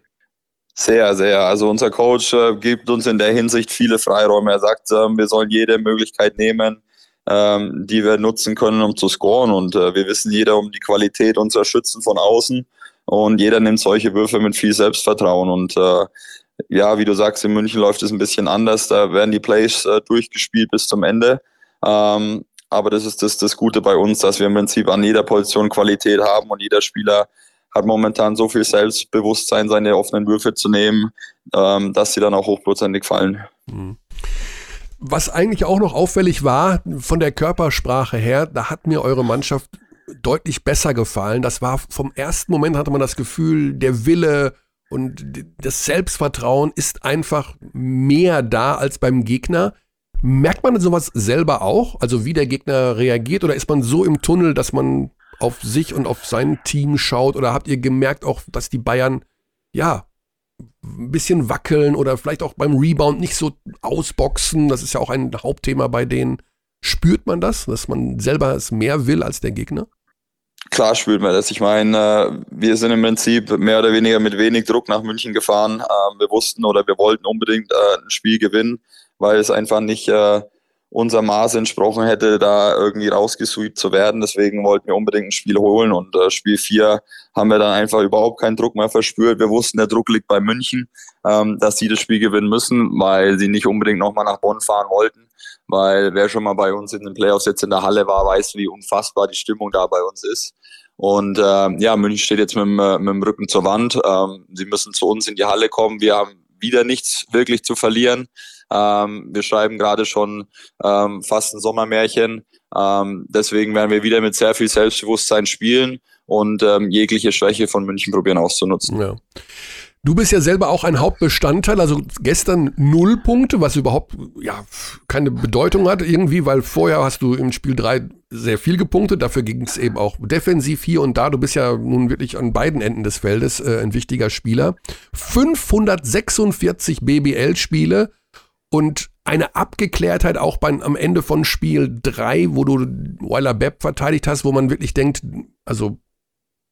Sehr, sehr. Also unser Coach äh, gibt uns in der Hinsicht viele Freiräume. Er sagt, ähm, wir sollen jede Möglichkeit nehmen, ähm, die wir nutzen können, um zu scoren. Und äh, wir wissen jeder um die Qualität unserer Schützen von außen. Und jeder nimmt solche Würfe mit viel Selbstvertrauen. Und äh, ja, wie du sagst, in München läuft es ein bisschen anders. Da werden die Plays äh, durchgespielt bis zum Ende. Ähm, aber das ist das, das Gute bei uns, dass wir im Prinzip an jeder Position Qualität haben und jeder Spieler hat momentan so viel Selbstbewusstsein, seine offenen Würfe zu nehmen, ähm, dass sie dann auch hochprozentig fallen. Mhm. Was eigentlich auch noch auffällig war, von der Körpersprache her, da hat mir eure Mannschaft deutlich besser gefallen. Das war vom ersten Moment hatte man das Gefühl, der Wille und das Selbstvertrauen ist einfach mehr da als beim Gegner. Merkt man sowas selber auch? Also wie der Gegner reagiert oder ist man so im Tunnel, dass man auf sich und auf sein Team schaut? Oder habt ihr gemerkt auch, dass die Bayern ja ein bisschen wackeln oder vielleicht auch beim Rebound nicht so ausboxen? Das ist ja auch ein Hauptthema bei denen. Spürt man das, dass man selber es mehr will als der Gegner? Klar spürt man das. Ich meine, äh, wir sind im Prinzip mehr oder weniger mit wenig Druck nach München gefahren. Ähm, wir wussten oder wir wollten unbedingt äh, ein Spiel gewinnen, weil es einfach nicht äh, unser Maß entsprochen hätte, da irgendwie rausgesweept zu werden. Deswegen wollten wir unbedingt ein Spiel holen und äh, Spiel 4 haben wir dann einfach überhaupt keinen Druck mehr verspürt. Wir wussten, der Druck liegt bei München, ähm, dass sie das Spiel gewinnen müssen, weil sie nicht unbedingt nochmal nach Bonn fahren wollten. Weil wer schon mal bei uns in den Playoffs jetzt in der Halle war, weiß, wie unfassbar die Stimmung da bei uns ist. Und ähm, ja, München steht jetzt mit, dem, äh, mit dem Rücken zur Wand. Ähm, sie müssen zu uns in die Halle kommen. Wir haben wieder nichts wirklich zu verlieren. Ähm, wir schreiben gerade schon ähm, fast ein Sommermärchen. Ähm, deswegen werden wir wieder mit sehr viel Selbstbewusstsein spielen und ähm, jegliche Schwäche von München probieren auszunutzen. Ja. Du bist ja selber auch ein Hauptbestandteil, also gestern null Punkte, was überhaupt ja keine Bedeutung hat irgendwie, weil vorher hast du im Spiel drei sehr viel gepunktet, dafür ging es eben auch defensiv hier und da. Du bist ja nun wirklich an beiden Enden des Feldes äh, ein wichtiger Spieler. 546 BBL-Spiele und eine Abgeklärtheit auch beim, am Ende von Spiel 3, wo du Weiler Bepp verteidigt hast, wo man wirklich denkt, also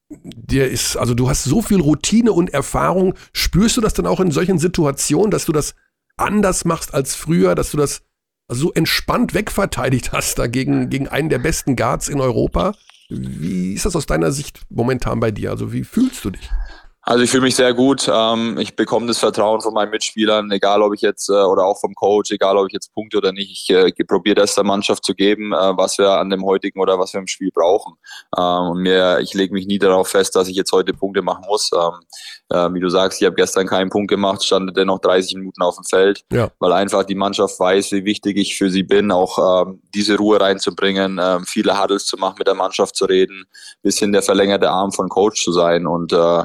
dir ist, also du hast so viel Routine und Erfahrung. Spürst du das dann auch in solchen Situationen, dass du das anders machst als früher, dass du das so entspannt wegverteidigt hast dagegen gegen einen der besten Guards in Europa? Wie ist das aus deiner Sicht momentan bei dir? Also wie fühlst du dich? Also ich fühle mich sehr gut. Ähm, ich bekomme das Vertrauen von meinen Mitspielern, egal ob ich jetzt äh, oder auch vom Coach, egal ob ich jetzt Punkte oder nicht. Ich äh, probiere das der Mannschaft zu geben, äh, was wir an dem heutigen oder was wir im Spiel brauchen. Ähm, und mir, ich lege mich nie darauf fest, dass ich jetzt heute Punkte machen muss. Ähm, äh, wie du sagst, ich habe gestern keinen Punkt gemacht, stand dennoch 30 Minuten auf dem Feld, ja. weil einfach die Mannschaft weiß, wie wichtig ich für sie bin, auch ähm, diese Ruhe reinzubringen, ähm, viele Huddles zu machen, mit der Mannschaft zu reden, bisschen der verlängerte Arm von Coach zu sein und äh,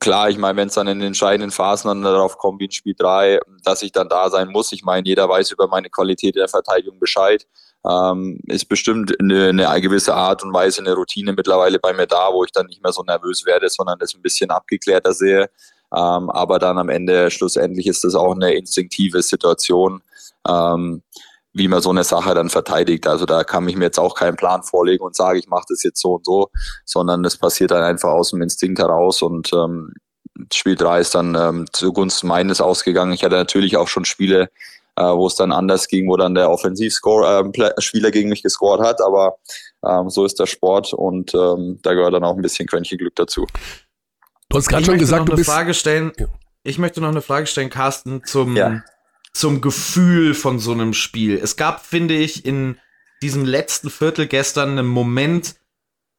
klar, ich meine, wenn es dann in den entscheidenden Phasen dann darauf kommt, wie in Spiel 3, dass ich dann da sein muss. Ich meine, jeder weiß über meine Qualität der Verteidigung Bescheid. Ähm, ist bestimmt eine, eine gewisse Art und Weise, eine Routine mittlerweile bei mir da, wo ich dann nicht mehr so nervös werde, sondern das ein bisschen abgeklärter sehe. Ähm, aber dann am Ende, schlussendlich ist das auch eine instinktive Situation. Ähm, wie man so eine Sache dann verteidigt. Also da kann ich mir jetzt auch keinen Plan vorlegen und sage, ich mache das jetzt so und so, sondern das passiert dann einfach aus dem Instinkt heraus und ähm, Spiel 3 ist dann ähm, zugunsten meines ausgegangen. Ich hatte natürlich auch schon Spiele, äh, wo es dann anders ging, wo dann der Offensivspieler äh, gegen mich gescored hat, aber ähm, so ist der Sport und ähm, da gehört dann auch ein bisschen Quäntchen Glück dazu. Du hast gerade schon gesagt, du bist. Frage stellen. Ich möchte noch eine Frage stellen, Carsten, zum ja zum Gefühl von so einem Spiel. Es gab, finde ich, in diesem letzten Viertel gestern einen Moment,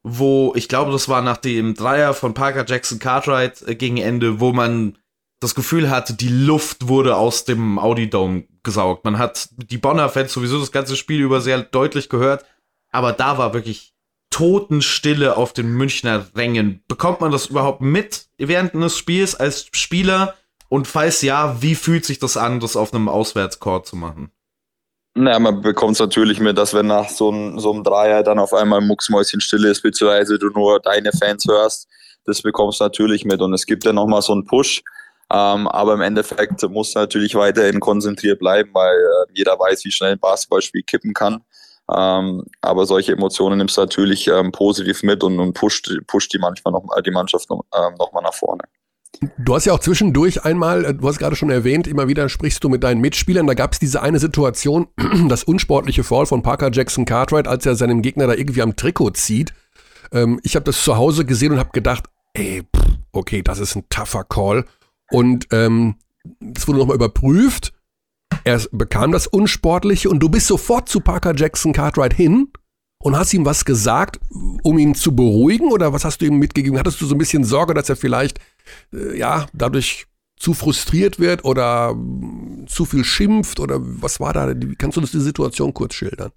wo, ich glaube, das war nach dem Dreier von Parker Jackson Cartwright äh, gegen Ende, wo man das Gefühl hatte, die Luft wurde aus dem Audi Dome gesaugt. Man hat die Bonner Fans sowieso das ganze Spiel über sehr deutlich gehört, aber da war wirklich Totenstille auf den Münchner Rängen. Bekommt man das überhaupt mit während eines Spiels als Spieler? Und falls ja, wie fühlt sich das an, das auf einem Auswärtscourt zu machen? Naja, man bekommt es natürlich mit, dass wenn nach so, ein, so einem Dreier dann auf einmal Mucksmäuschen still ist, beziehungsweise du nur deine Fans hörst, das bekommst du natürlich mit. Und es gibt ja nochmal so einen Push. Ähm, aber im Endeffekt muss natürlich weiterhin konzentriert bleiben, weil äh, jeder weiß, wie schnell ein Basketballspiel kippen kann. Ähm, aber solche Emotionen nimmst du natürlich ähm, positiv mit und, und pusht, pusht die manchmal noch, die Mannschaft noch, ähm, noch mal nach vorne. Du hast ja auch zwischendurch einmal, äh, du hast gerade schon erwähnt, immer wieder sprichst du mit deinen Mitspielern. Da gab es diese eine Situation, das unsportliche Fall von Parker Jackson Cartwright, als er seinem Gegner da irgendwie am Trikot zieht. Ähm, ich habe das zu Hause gesehen und habe gedacht, ey, pff, okay, das ist ein tougher Call. Und ähm, wurde nochmal überprüft. Er bekam das Unsportliche und du bist sofort zu Parker Jackson Cartwright hin und hast ihm was gesagt, um ihn zu beruhigen oder was hast du ihm mitgegeben? Hattest du so ein bisschen Sorge, dass er vielleicht äh, ja dadurch zu frustriert wird oder mh, zu viel schimpft oder was war da? Kannst du das die Situation kurz schildern?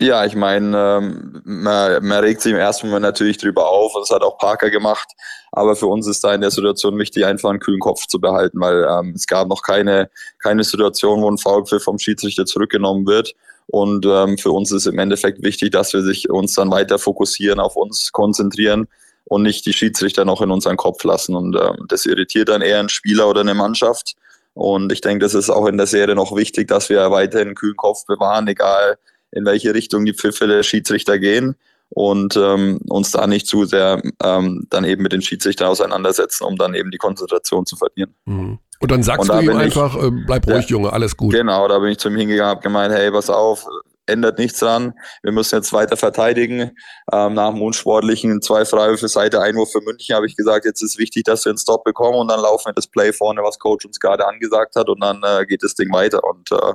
Ja, ich meine, ähm, man, man, regt sich im ersten Moment natürlich drüber auf und das hat auch Parker gemacht. Aber für uns ist da in der Situation wichtig, einfach einen kühlen Kopf zu behalten, weil ähm, es gab noch keine, keine Situation, wo ein Foulpfiff vom Schiedsrichter zurückgenommen wird. Und ähm, für uns ist im Endeffekt wichtig, dass wir sich uns dann weiter fokussieren, auf uns konzentrieren und nicht die Schiedsrichter noch in unseren Kopf lassen. Und ähm, das irritiert dann eher einen Spieler oder eine Mannschaft. Und ich denke, das ist auch in der Serie noch wichtig, dass wir weiterhin einen kühlen Kopf bewahren, egal in welche Richtung die Pfiffe der Schiedsrichter gehen und ähm, uns da nicht zu sehr ähm, dann eben mit den Schiedsrichtern auseinandersetzen, um dann eben die Konzentration zu verlieren. Mhm. Und dann sagst und da du ihm einfach, ich, äh, bleib ruhig, ja, Junge, alles gut. Genau, da bin ich zu ihm hingegangen, habe gemeint, hey, pass auf, ändert nichts dran. Wir müssen jetzt weiter verteidigen. Ähm, nach dem unsportlichen zwei Freiwürfe Seite Einwurf für München habe ich gesagt, jetzt ist wichtig, dass wir einen Stop bekommen und dann laufen wir das Play vorne, was Coach uns gerade angesagt hat und dann äh, geht das Ding weiter. Und äh,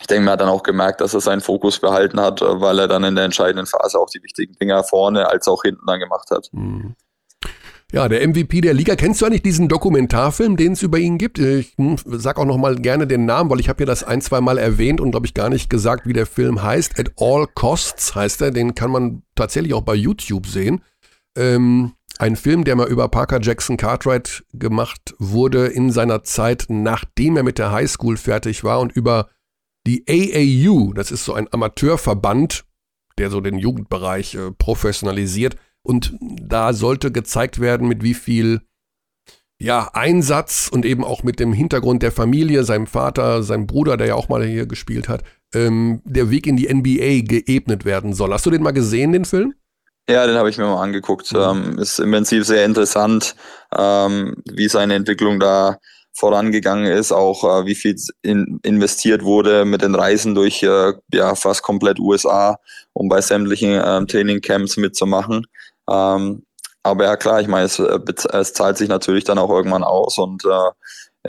ich denke, man hat dann auch gemerkt, dass er seinen Fokus behalten hat, äh, weil er dann in der entscheidenden Phase auch die wichtigen Dinger vorne als auch hinten dann gemacht hat. Mhm. Ja, der MVP der Liga. Kennst du eigentlich diesen Dokumentarfilm, den es über ihn gibt? Ich hm, sag auch noch mal gerne den Namen, weil ich habe ja das ein, zwei Mal erwähnt und glaube ich gar nicht gesagt, wie der Film heißt. At All Costs heißt er. Den kann man tatsächlich auch bei YouTube sehen. Ähm, ein Film, der mal über Parker Jackson Cartwright gemacht wurde in seiner Zeit, nachdem er mit der Highschool fertig war und über die AAU, das ist so ein Amateurverband, der so den Jugendbereich äh, professionalisiert. Und da sollte gezeigt werden, mit wie viel ja, Einsatz und eben auch mit dem Hintergrund der Familie, seinem Vater, seinem Bruder, der ja auch mal hier gespielt hat, ähm, der Weg in die NBA geebnet werden soll. Hast du den mal gesehen, den Film? Ja, den habe ich mir mal angeguckt. Mhm. Ähm, ist im Prinzip sehr interessant, ähm, wie seine Entwicklung da vorangegangen ist, auch äh, wie viel in, investiert wurde mit den Reisen durch äh, ja fast komplett USA, um bei sämtlichen ähm, Trainingcamps mitzumachen. Ähm, aber ja klar, ich meine, es, äh, es, zahlt sich natürlich dann auch irgendwann aus und äh,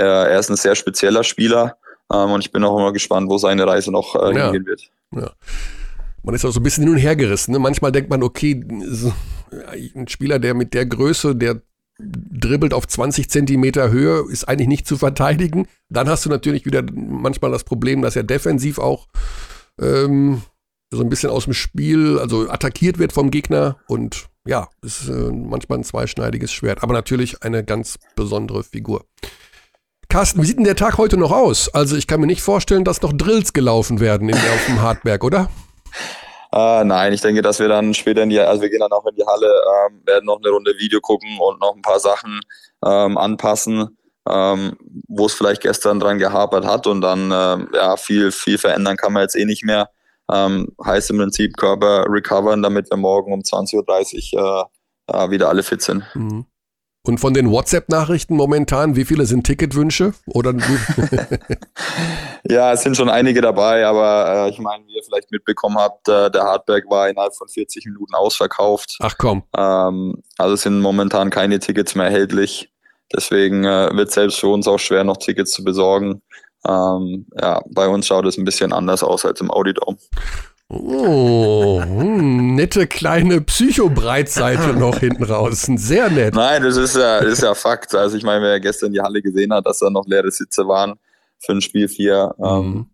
er ist ein sehr spezieller Spieler ähm, und ich bin auch immer gespannt, wo seine Reise noch äh, ja. hingehen wird. Ja man ist auch so ein bisschen hin und her gerissen. Ne? Manchmal denkt man, okay, ein Spieler, der mit der Größe, der dribbelt auf 20 Zentimeter Höhe, ist eigentlich nicht zu verteidigen. Dann hast du natürlich wieder manchmal das Problem, dass er defensiv auch ähm, so ein bisschen aus dem Spiel, also attackiert wird vom Gegner und ja, ist äh, manchmal ein zweischneidiges Schwert, aber natürlich eine ganz besondere Figur. Carsten, wie sieht denn der Tag heute noch aus? Also ich kann mir nicht vorstellen, dass noch Drills gelaufen werden in, auf dem Hartberg, oder? Äh, nein, ich denke, dass wir dann später in die, also wir gehen dann auch in die Halle, ähm, werden noch eine Runde Video gucken und noch ein paar Sachen ähm, anpassen, ähm, wo es vielleicht gestern dran gehapert hat und dann ähm, ja viel, viel verändern kann man jetzt eh nicht mehr. Ähm, heißt im Prinzip Körper recovern, damit wir morgen um 20.30 Uhr äh, äh, wieder alle fit sind. Mhm. Und von den WhatsApp-Nachrichten momentan, wie viele sind Ticketwünsche? Oder ja, es sind schon einige dabei, aber äh, ich meine, wie ihr vielleicht mitbekommen habt, äh, der Hardback war innerhalb von 40 Minuten ausverkauft. Ach komm. Ähm, also sind momentan keine Tickets mehr erhältlich. Deswegen äh, wird selbst für uns auch schwer, noch Tickets zu besorgen. Ähm, ja, bei uns schaut es ein bisschen anders aus als im Audidome. Oh, hm, nette kleine Psycho-Breitseite noch hinten raus. Sehr nett. Nein, das ist ja, das ist ja Fakt. Also ich meine, wer gestern die Halle gesehen hat, dass da noch leere Sitze waren für ein Spiel 4. Ähm, mhm. Ähm,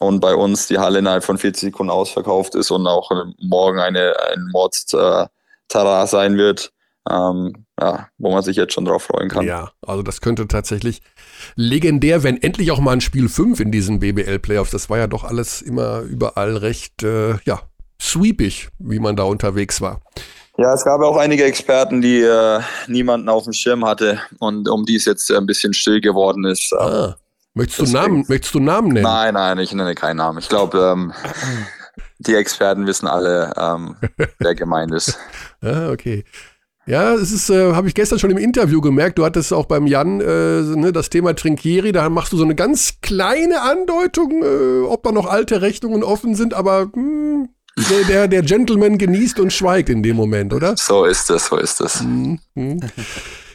und bei uns die Halle innerhalb von 40 Sekunden ausverkauft ist und auch morgen eine, ein Mords-Tara sein wird ähm, ja, wo man sich jetzt schon drauf freuen kann. Ja, also das könnte tatsächlich legendär, wenn endlich auch mal ein Spiel 5 in diesen BBL-Playoffs. Das war ja doch alles immer überall recht, äh, ja, sweepig, wie man da unterwegs war. Ja, es gab auch einige Experten, die äh, niemanden auf dem Schirm hatte und um die es jetzt ein bisschen still geworden ist. Ah. Möchtest, du Namen, möchtest du Namen nennen? Nein, nein, ich nenne keinen Namen. Ich glaube, ähm, die Experten wissen alle, ähm, wer gemeint ist. ah, okay. Ja, es ist, äh, habe ich gestern schon im Interview gemerkt, du hattest auch beim Jan äh, ne, das Thema Trinkieri, da machst du so eine ganz kleine Andeutung, äh, ob da noch alte Rechnungen offen sind, aber mh, hm, der, der, der, Gentleman genießt und schweigt in dem Moment, oder? So ist es, so ist es. Mhm. mhm.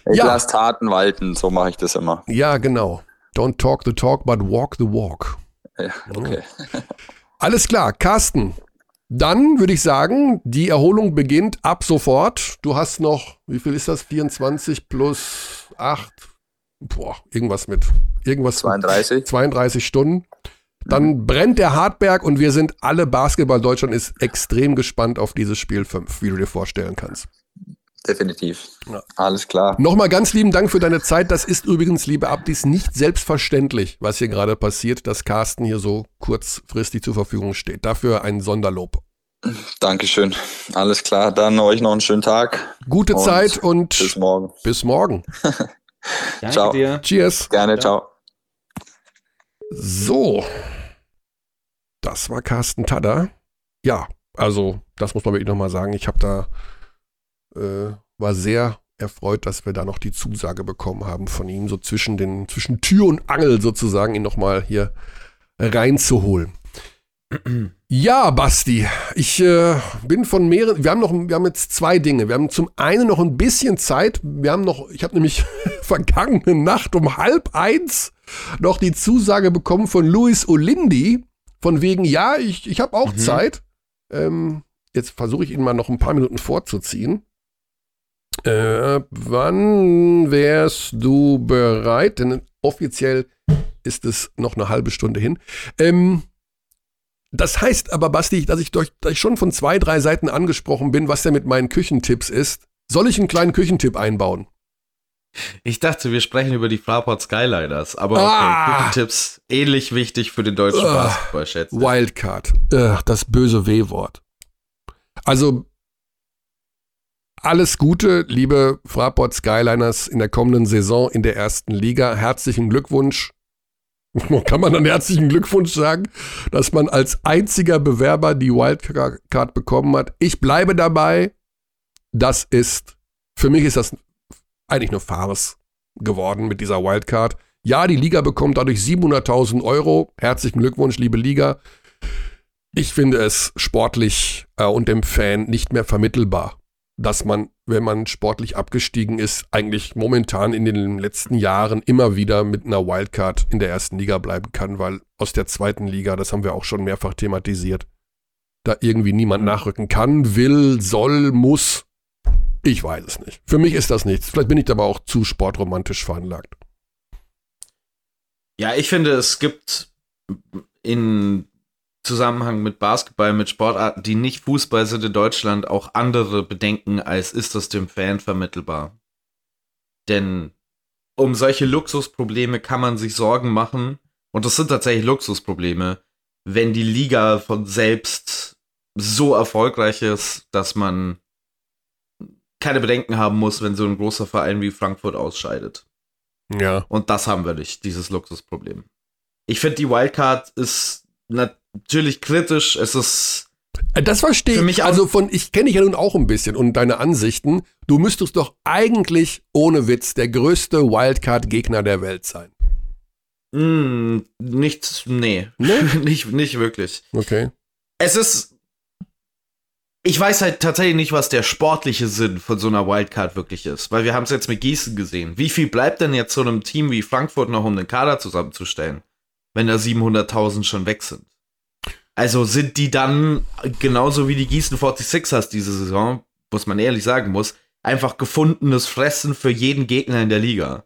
Ich ja. lasse Taten walten, so mache ich das immer. Ja, genau. Don't talk the talk, but walk the walk. Ja, okay. Alles klar, Carsten, dann würde ich sagen, die Erholung beginnt ab sofort. Du hast noch, wie viel ist das? 24 plus 8? Boah, irgendwas mit. Irgendwas 32. 32 Stunden. Dann mhm. brennt der Hartberg und wir sind alle Basketball Deutschland ist extrem gespannt auf dieses Spiel 5, wie du dir vorstellen kannst. Definitiv. Ja. Alles klar. Nochmal ganz lieben Dank für deine Zeit. Das ist übrigens, liebe Abdis, nicht selbstverständlich, was hier gerade passiert, dass Carsten hier so kurzfristig zur Verfügung steht. Dafür ein Sonderlob. Dankeschön. Alles klar. Dann euch noch einen schönen Tag. Gute und Zeit und bis morgen. Bis morgen. Danke ciao. dir. Cheers. Gerne, ciao. So. Das war Carsten Tada. Ja, also, das muss man wirklich nochmal sagen. Ich habe da äh, war sehr erfreut, dass wir da noch die Zusage bekommen haben von ihm, so zwischen den, zwischen Tür und Angel sozusagen, ihn nochmal hier reinzuholen. Ja, Basti, ich äh, bin von mehreren. Wir haben noch, wir haben jetzt zwei Dinge. Wir haben zum einen noch ein bisschen Zeit. Wir haben noch, ich habe nämlich vergangene Nacht um halb eins noch die Zusage bekommen von Luis Olindi, von wegen, ja, ich, ich habe auch mhm. Zeit. Ähm, jetzt versuche ich ihn mal noch ein paar Minuten vorzuziehen. Äh, wann wärst du bereit? Denn offiziell ist es noch eine halbe Stunde hin. Ähm, Das heißt aber, Basti, dass ich, durch, dass ich schon von zwei, drei Seiten angesprochen bin, was ja mit meinen Küchentipps ist. Soll ich einen kleinen Küchentipp einbauen? Ich dachte, wir sprechen über die Fraport Skyliners, aber okay, Ah. Küchentipps ähnlich wichtig für den deutschen Ah. Basketball, schätze ich. Wildcard. Ugh, das böse W-Wort. Also, alles Gute, liebe Fraport Skyliners in der kommenden Saison in der ersten Liga. Herzlichen Glückwunsch. Kann man dann herzlichen Glückwunsch sagen, dass man als einziger Bewerber die Wildcard bekommen hat? Ich bleibe dabei. Das ist, für mich ist das eigentlich nur Farce geworden mit dieser Wildcard. Ja, die Liga bekommt dadurch 700.000 Euro. Herzlichen Glückwunsch, liebe Liga. Ich finde es sportlich äh, und dem Fan nicht mehr vermittelbar, dass man, wenn man sportlich abgestiegen ist, eigentlich momentan in den letzten Jahren immer wieder mit einer Wildcard in der ersten Liga bleiben kann, weil aus der zweiten Liga, das haben wir auch schon mehrfach thematisiert, da irgendwie niemand nachrücken kann, will, soll, muss. Ich weiß es nicht. Für mich ist das nichts. Vielleicht bin ich aber auch zu sportromantisch veranlagt. Ja, ich finde, es gibt in Zusammenhang mit Basketball, mit Sportarten, die nicht Fußball sind in Deutschland, auch andere Bedenken, als ist das dem Fan vermittelbar. Denn um solche Luxusprobleme kann man sich Sorgen machen, und das sind tatsächlich Luxusprobleme, wenn die Liga von selbst so erfolgreich ist, dass man keine Bedenken haben muss, wenn so ein großer Verein wie Frankfurt ausscheidet. Ja. Und das haben wir nicht, dieses Luxusproblem. Ich finde, die Wildcard ist natürlich kritisch. Es ist. Äh, Das verstehe ich. also von, ich kenne dich ja nun auch ein bisschen und deine Ansichten. Du müsstest doch eigentlich, ohne Witz, der größte Wildcard-Gegner der Welt sein. Mh, nicht. Nee. Nee? nicht, nicht wirklich. Okay. Es ist. Ich weiß halt tatsächlich nicht, was der sportliche Sinn von so einer Wildcard wirklich ist. Weil wir haben es jetzt mit Gießen gesehen. Wie viel bleibt denn jetzt so einem Team wie Frankfurt noch, um den Kader zusammenzustellen? Wenn da 700.000 schon weg sind. Also sind die dann genauso wie die Gießen 46ers diese Saison, muss man ehrlich sagen muss, einfach gefundenes Fressen für jeden Gegner in der Liga.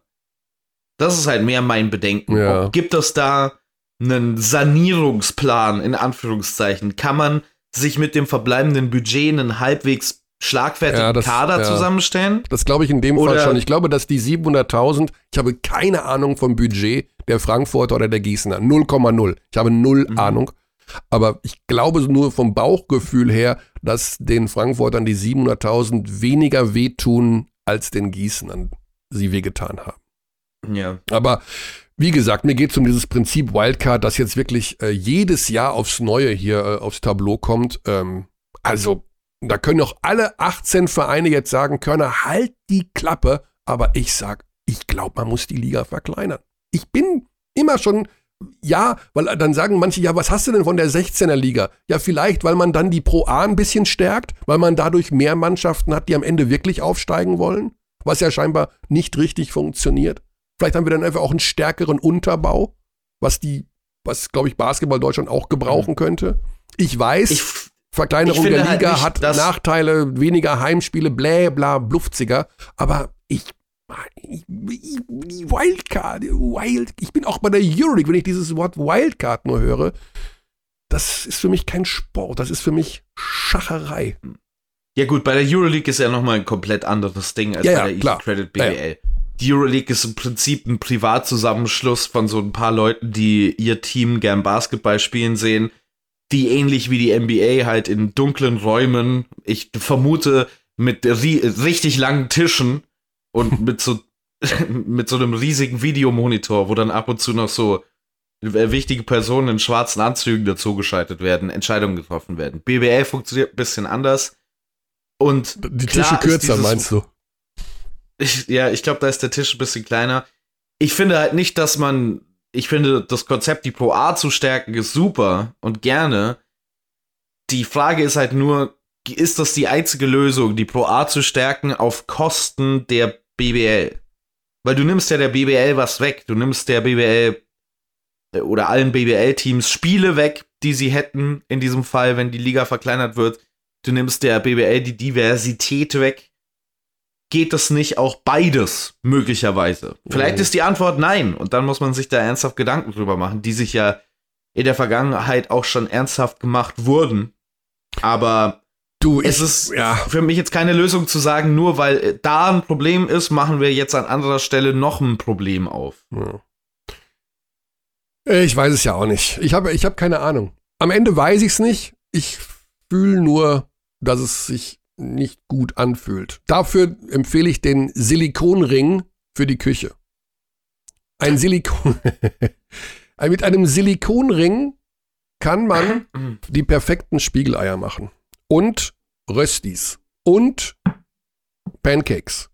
Das ist halt mehr mein Bedenken. Ja. Gibt es da einen Sanierungsplan in Anführungszeichen? Kann man sich mit dem verbleibenden Budget einen halbwegs schlagfertigen Ja, das- Kader ja. zusammenstellen? Das glaube ich in dem Fall Oder- schon. Ich glaube, dass die 700.000, ich habe keine Ahnung vom Budget der Frankfurter oder der Gießener. 0,0. Ich habe null Mhm. Ahnung. Aber ich glaube nur vom Bauchgefühl her, dass den Frankfurtern die 700.000 weniger wehtun, als den Gießenern sie wehgetan haben. Ja. Aber wie gesagt, mir geht es um dieses Prinzip Wildcard, das jetzt wirklich äh, jedes Jahr aufs Neue hier äh, aufs Tableau kommt. Ähm, also, da können auch alle 18 Vereine jetzt sagen, Körner, halt die Klappe. Aber ich sag, ich glaube, man muss die Liga verkleinern. Ich bin immer schon, ja, weil dann sagen manche, ja, was hast du denn von der 16er Liga? Ja, vielleicht, weil man dann die Pro A ein bisschen stärkt, weil man dadurch mehr Mannschaften hat, die am Ende wirklich aufsteigen wollen, was ja scheinbar nicht richtig funktioniert. Vielleicht haben wir dann einfach auch einen stärkeren Unterbau, was die, was, glaube ich, Basketball Deutschland auch gebrauchen könnte. Ich weiß, Ich, Verkleinerung ich der halt Liga nicht, hat Nachteile, weniger Heimspiele, blä, bla, blufziger. Aber ich, Wildcard, Wild, ich bin auch bei der Euroleague, wenn ich dieses Wort Wildcard nur höre, das ist für mich kein Sport, das ist für mich Schacherei. Ja gut, bei der Euroleague ist ja nochmal ein komplett anderes Ding als Ja, bei ja, der klar. Easy Credit Ja, BBL. Die Euroleague ist im Prinzip ein Privatzusammenschluss von so ein paar Leuten, die ihr Team gern Basketball spielen sehen, die ähnlich wie die NBA halt in dunklen Räumen, ich vermute mit ri richtig langen Tischen und mit so mit so einem riesigen Videomonitor, wo dann ab und zu noch so äh, wichtige Personen in schwarzen Anzügen dazugeschaltet werden, Entscheidungen getroffen werden. BBL funktioniert ein bisschen anders. Und Die Tische kürzer, meinst du? ich, ja, ich glaube, da ist der Tisch ein bisschen kleiner. Ich finde halt nicht, dass man, ich finde, das Konzept, die Pro A zu stärken, ist super und gerne. Die Frage ist halt nur, ist das die einzige Lösung, die Pro A zu stärken auf Kosten der BBL? Weil du nimmst ja der BBL was weg. Du nimmst der BBL äh, oder allen BBL-Teams Spiele weg, die sie hätten in diesem Fall, wenn die Liga verkleinert wird. Du nimmst der BBL die Diversität weg geht das nicht auch beides möglicherweise? Vielleicht Mhm. ist die Antwort nein und dann muss man sich da ernsthaft Gedanken drüber machen, die sich ja in der Vergangenheit auch schon ernsthaft gemacht wurden. Aber Du, es ich- ist ja. für mich jetzt keine Lösung zu sagen, nur weil äh, da ein Problem ist, machen wir jetzt an anderer Stelle noch ein Problem auf. Ja. Ich weiß es ja auch nicht. Ich habe ich hab keine Ahnung. Am Ende weiß ich es nicht. Ich fühle nur, dass es sich nicht gut anfühlt. Dafür empfehle ich den Silikonring für die Küche. Ein Silikon. Mit einem Silikonring kann man die perfekten Spiegeleier machen. Und Röstis. Und Pancakes.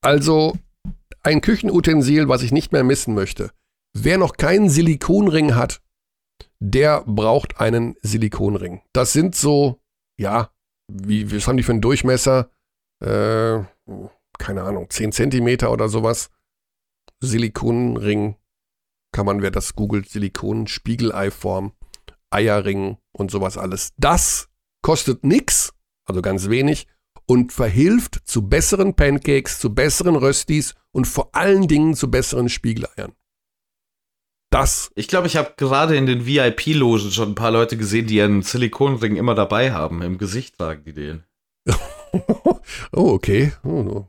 Also ein Küchenutensil, was ich nicht mehr missen möchte. Wer noch keinen Silikonring hat, der braucht einen Silikonring. Das sind so, ja, wie, was haben die für einen Durchmesser? Äh, keine Ahnung, 10 Zentimeter oder sowas. Silikonring kann man, wer das googelt, Silikon, Spiegeleiform, Eierring und sowas alles. Das kostet nix, also ganz wenig, und verhilft zu besseren Pancakes, zu besseren Röstis und vor allen Dingen zu besseren Spiegeleiern. Das, Ich glaube, ich habe gerade in den VIP-Logen schon ein paar Leute gesehen, die ihren Silikonring immer dabei haben. Im Gesicht tragen die den. oh, okay. Oh, oh.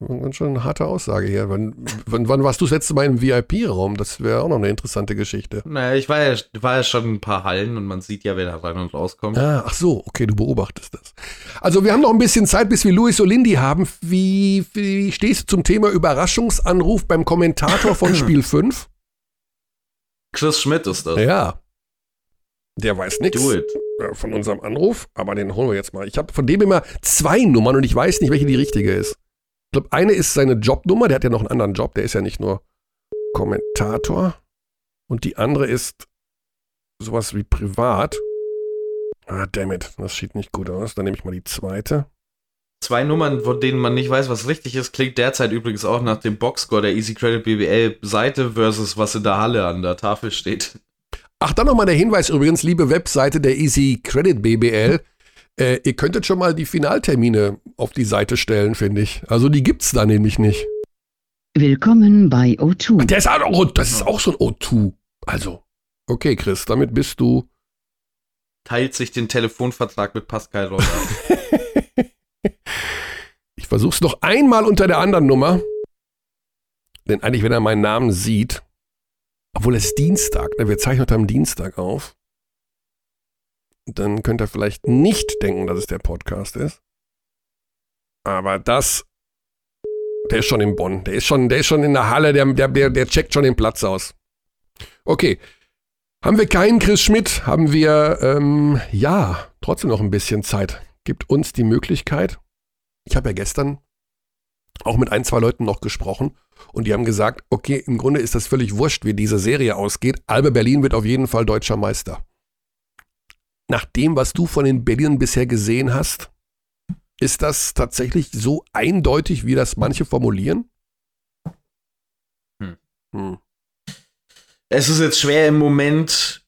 Ganz schön eine harte Aussage hier. Wann, wann, wann warst du das letzte Mal im VIP-Raum? Das wäre auch noch eine interessante Geschichte. Naja, ich war ja, war ja schon in ein paar Hallen und man sieht ja, wer da rein und rauskommt. Ah, ach so, okay, du beobachtest das. Also wir haben noch ein bisschen Zeit, bis wir Luis Olindi haben. Wie, wie stehst du zum Thema Überraschungsanruf beim Kommentator von Spiel 5? Chris Schmidt ist das. Ja. Der weiß nichts it. von unserem Anruf, aber den holen wir jetzt mal. Ich habe von dem immer zwei Nummern und ich weiß nicht, welche die richtige ist. Ich glaube, eine ist seine Jobnummer, der hat ja noch einen anderen Job, der ist ja nicht nur Kommentator. Und die andere ist sowas wie privat. Ah, damn it, das sieht nicht gut aus. Dann nehme ich mal die zweite. Zwei Nummern, von denen man nicht weiß, was richtig ist, klingt derzeit übrigens auch nach dem Boxscore der Easy Credit BBL Seite versus was in der Halle an der Tafel steht. Ach, dann nochmal der Hinweis übrigens, liebe Webseite der Easy Credit BBL. Äh, ihr könntet schon mal die Finaltermine auf die Seite stellen, finde ich. Also die gibt's da nämlich nicht. Willkommen bei O2. Der ist auch, das ist auch so ein O2. Also, okay, Chris, damit bist du. Teilt sich den Telefonvertrag mit Pascal Roller. Ich versuch's noch einmal unter der anderen Nummer. Denn eigentlich, wenn er meinen Namen sieht, obwohl es ist Dienstag, ne, wir zeichnen heute am Dienstag auf, dann könnte er vielleicht nicht denken, dass es der Podcast ist. Aber das, der ist schon in Bonn, der ist schon, der ist schon in der Halle, der, der, der, der checkt schon den Platz aus. Okay. Haben wir keinen Chris Schmidt, haben wir, ähm, ja, trotzdem noch ein bisschen Zeit. Gibt uns die Möglichkeit, ich habe ja gestern auch mit ein, zwei Leuten noch gesprochen und die haben gesagt, okay, im Grunde ist das völlig wurscht, wie diese Serie ausgeht. Albe Berlin wird auf jeden Fall deutscher Meister nach dem, was du von den Berlinern bisher gesehen hast? Ist das tatsächlich so eindeutig, wie das manche formulieren? Hm. Hm. Es ist jetzt schwer im Moment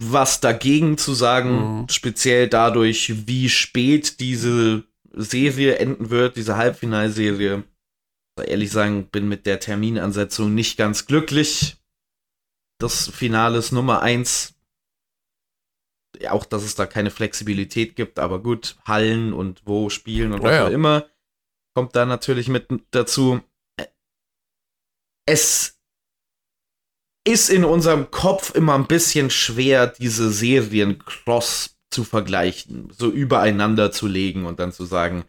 was dagegen zu sagen, mhm. speziell dadurch, wie spät diese Serie enden wird, diese Halbfinalserie. Ehrlich sagen, bin mit der Terminansetzung nicht ganz glücklich. Das Finale ist Nummer 1 auch, dass es da keine Flexibilität gibt, aber gut, Hallen und wo spielen und was Ja, auch immer, kommt da natürlich mit dazu. Es ist in unserem Kopf immer ein bisschen schwer, diese Serien cross zu vergleichen, so übereinander zu legen und dann zu sagen,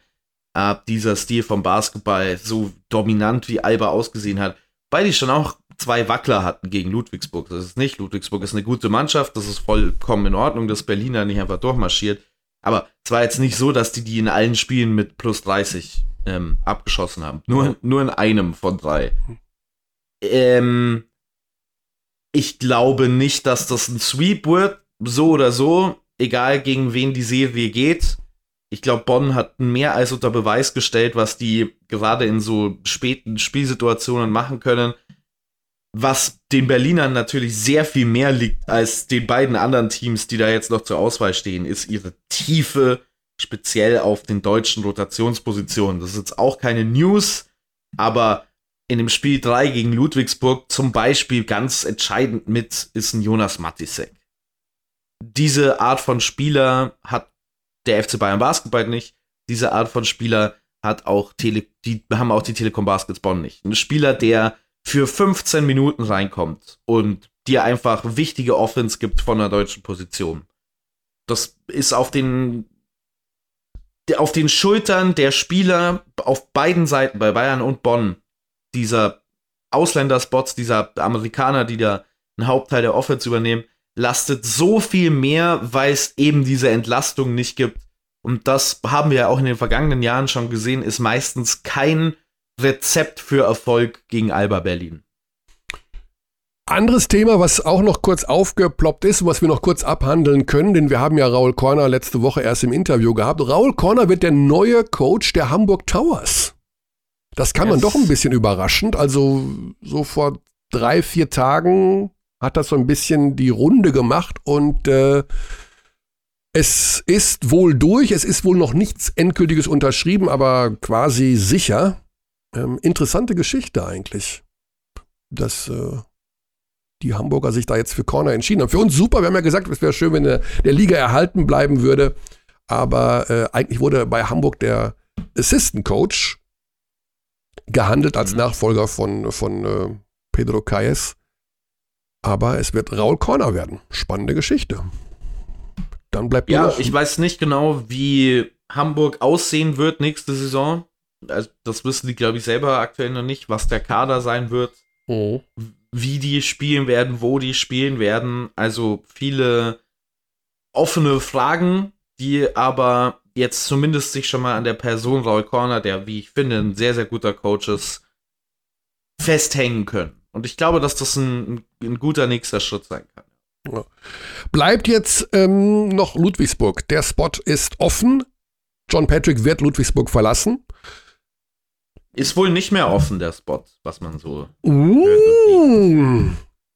ah, dieser Stil vom Basketball, so dominant wie Alba ausgesehen hat, weil die schon auch zwei Wackler hatten gegen Ludwigsburg. Das ist nicht, Ludwigsburg ist eine gute Mannschaft, das ist vollkommen in Ordnung, dass Berliner nicht einfach durchmarschiert. Aber es war jetzt nicht so, dass die die in allen Spielen mit plus 30 ähm, abgeschossen haben. Nur, nur in einem von drei. Ähm, ich glaube nicht, dass das ein Sweep wird, so oder so, egal gegen wen die Serie geht. Ich glaube, Bonn hat mehr als unter Beweis gestellt, was die gerade in so späten Spielsituationen machen können. Was den Berlinern natürlich sehr viel mehr liegt als den beiden anderen Teams, die da jetzt noch zur Auswahl stehen, ist ihre Tiefe, speziell auf den deutschen Rotationspositionen. Das ist jetzt auch keine News, aber in dem Spiel 3 gegen Ludwigsburg zum Beispiel ganz entscheidend mit, ist ein Jonas Matisek. Diese Art von Spieler hat der FC Bayern Basketball nicht. Diese Art von Spieler hat auch Tele die haben auch die Telekom Baskets Bonn nicht. Ein Spieler, der für 15 Minuten reinkommt und dir einfach wichtige Offense gibt von der deutschen Position. Das ist auf den auf den Schultern der Spieler auf beiden Seiten, bei Bayern und Bonn, dieser Ausländerspots, dieser Amerikaner, die da einen Hauptteil der Offense übernehmen, lastet so viel mehr, weil es eben diese Entlastung nicht gibt. Und das haben wir ja auch in den vergangenen Jahren schon gesehen, ist meistens kein Rezept für Erfolg gegen Alba Berlin. Anderes Thema, was auch noch kurz aufgeploppt ist, was wir noch kurz abhandeln können, denn wir haben ja Raul Korner letzte Woche erst im Interview gehabt. Raul Korner wird der neue Coach der Hamburg Towers. Das kann yes. man doch ein bisschen überraschend. Also so vor drei, vier Tagen hat das so ein bisschen die Runde gemacht und äh, es ist wohl durch. Es ist wohl noch nichts Endgültiges unterschrieben, aber quasi sicher. Ähm, interessante Geschichte eigentlich. Das äh, die Hamburger sich da jetzt für Corner entschieden haben. Für uns super, wir haben ja gesagt, es wäre schön, wenn der, der, Liga erhalten bleiben würde. Aber äh, eigentlich wurde bei Hamburg der Assistant Coach gehandelt als mhm. Nachfolger von, von äh, Pedro Caes. Aber es wird Raul Corner werden. Spannende Geschichte. Dann bleibt Ja, ich weiß nicht genau, wie Hamburg aussehen wird nächste Saison. Also, das wissen die, glaube ich, selber aktuell noch nicht, was der Kader sein wird. Oh wie die spielen werden, wo die spielen werden. Also viele offene Fragen, die aber jetzt zumindest sich schon mal an der Person Raul Corner, der, wie ich finde, ein sehr, sehr guter Coach ist, festhängen können. Und ich glaube, dass das ein, ein guter nächster Schritt sein kann. Ja. Bleibt jetzt ähm, noch Ludwigsburg. Der Spot ist offen. John Patrick wird Ludwigsburg verlassen. Ist wohl nicht mehr offen, der Spot, was man so. Uh,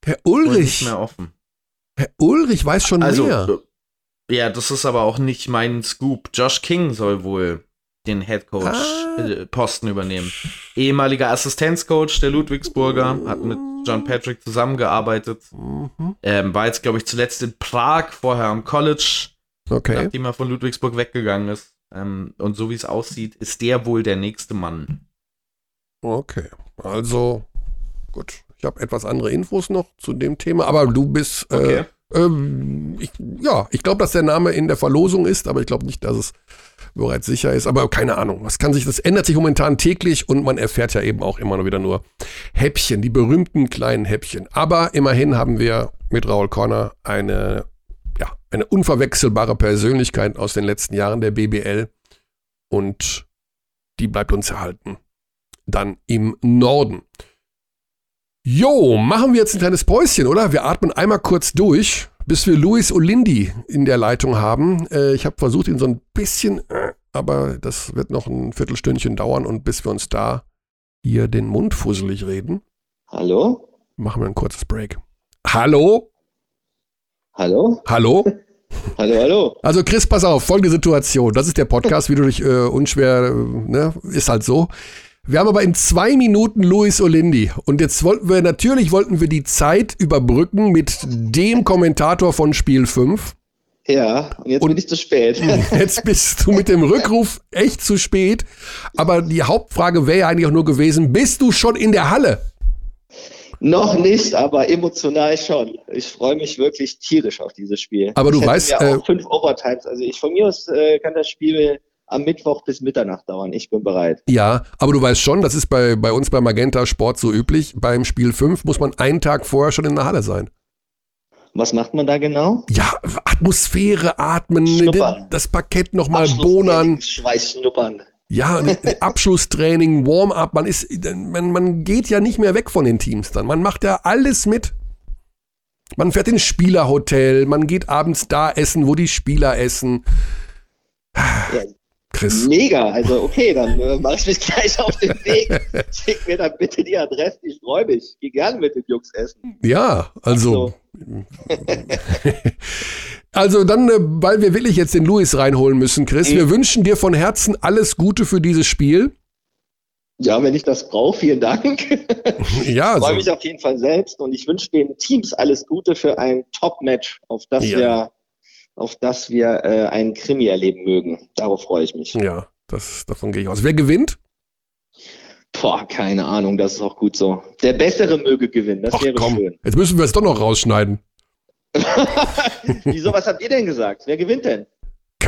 Herr Ulrich. Nicht mehr offen. Herr Ulrich weiß schon also, mehr. Ja, das ist aber auch nicht mein Scoop. Josh King soll wohl den Head Coach ah. Äh, Posten übernehmen. Ehemaliger Assistenzcoach der Ludwigsburger, hat mit John Patrick zusammengearbeitet. Mhm. Ähm, war jetzt, glaube ich, zuletzt in Prag, vorher am College, okay. nachdem er von Ludwigsburg weggegangen ist. Ähm, und so wie es aussieht, ist der wohl der nächste Mann. Okay, also gut. Ich habe etwas andere Infos noch zu dem Thema, aber du bist. Äh, okay. Äh, ähm, ich, ja, ich glaube, dass der Name in der Verlosung ist, aber ich glaube nicht, dass es bereits sicher ist. Aber keine Ahnung, was kann sich, das ändert sich momentan täglich und man erfährt ja eben auch immer noch wieder nur Häppchen, die berühmten kleinen Häppchen. Aber immerhin haben wir mit Raul Corner eine, ja, eine unverwechselbare Persönlichkeit aus den letzten Jahren der BBL und die bleibt uns erhalten dann im Norden. Jo, machen wir jetzt ein kleines Päuschen, oder? Wir atmen einmal kurz durch, bis wir Luis Olindi in der Leitung haben. Äh, ich habe versucht, ihn so ein bisschen, äh, aber das wird noch ein Viertelstündchen dauern und bis wir uns da hier den Mund fusselig reden. Hallo? Machen wir ein kurzes Break. Hallo? Hallo? Hallo? hallo, hallo. Also Chris, pass auf, folgende Situation. Das ist der Podcast, wie du dich äh, unschwer, äh, ne, ist halt so. Wir haben aber in zwei Minuten Luis Olindi. Und jetzt wollten wir, natürlich wollten wir die Zeit überbrücken mit dem Kommentator von Spiel 5. Ja, und jetzt und bin ich zu spät. Jetzt bist du mit dem Rückruf echt zu spät. Aber die Hauptfrage wäre ja eigentlich auch nur gewesen, bist du schon in der Halle? Noch nicht, aber emotional schon. Ich freue mich wirklich tierisch auf dieses Spiel. Aber du ich weißt. Ja auch äh, fünf Overtimes. Also ich von mir aus äh, kann das Spiel am Mittwoch bis Mitternacht dauern. Ich bin bereit. Ja, aber du weißt schon, das ist bei, bei uns bei Magenta Sport so üblich. Beim Spiel 5 muss man einen Tag vorher schon in der Halle sein. Was macht man da genau? Ja, Atmosphäre atmen, schnuppern. das Parkett nochmal bonern. Schweiß schnuppern. Ja, Abschlusstraining, Warm-up, man ist, man, man geht ja nicht mehr weg von den Teams dann. Man macht ja alles mit. Man fährt ins Spielerhotel, man geht abends da essen, wo die Spieler essen. Ja, Chris. Mega, also okay, dann äh, mache ich mich gleich auf den Weg. Schick mir dann bitte die Adresse, ich freue mich. Geh gern mit den Jungs essen. Ja, also. also dann, äh, weil wir wirklich jetzt den Luis reinholen müssen, Chris, mhm. wir wünschen dir von Herzen alles Gute für dieses Spiel. Ja, wenn ich das brauche, vielen Dank. ja, ich freue mich auf jeden Fall selbst und ich wünsche den Teams alles Gute für ein Top-Match, auf das ja. wir, auf das wir äh, einen Krimi erleben mögen. Darauf freue ich mich. Ja, das, davon gehe ich aus. Wer gewinnt? Boah, keine Ahnung, das ist auch gut so. Der Bessere möge gewinnen, das Ach, wäre komm. schön. Jetzt müssen wir es doch noch rausschneiden. Wieso, was habt ihr denn gesagt? Wer gewinnt denn?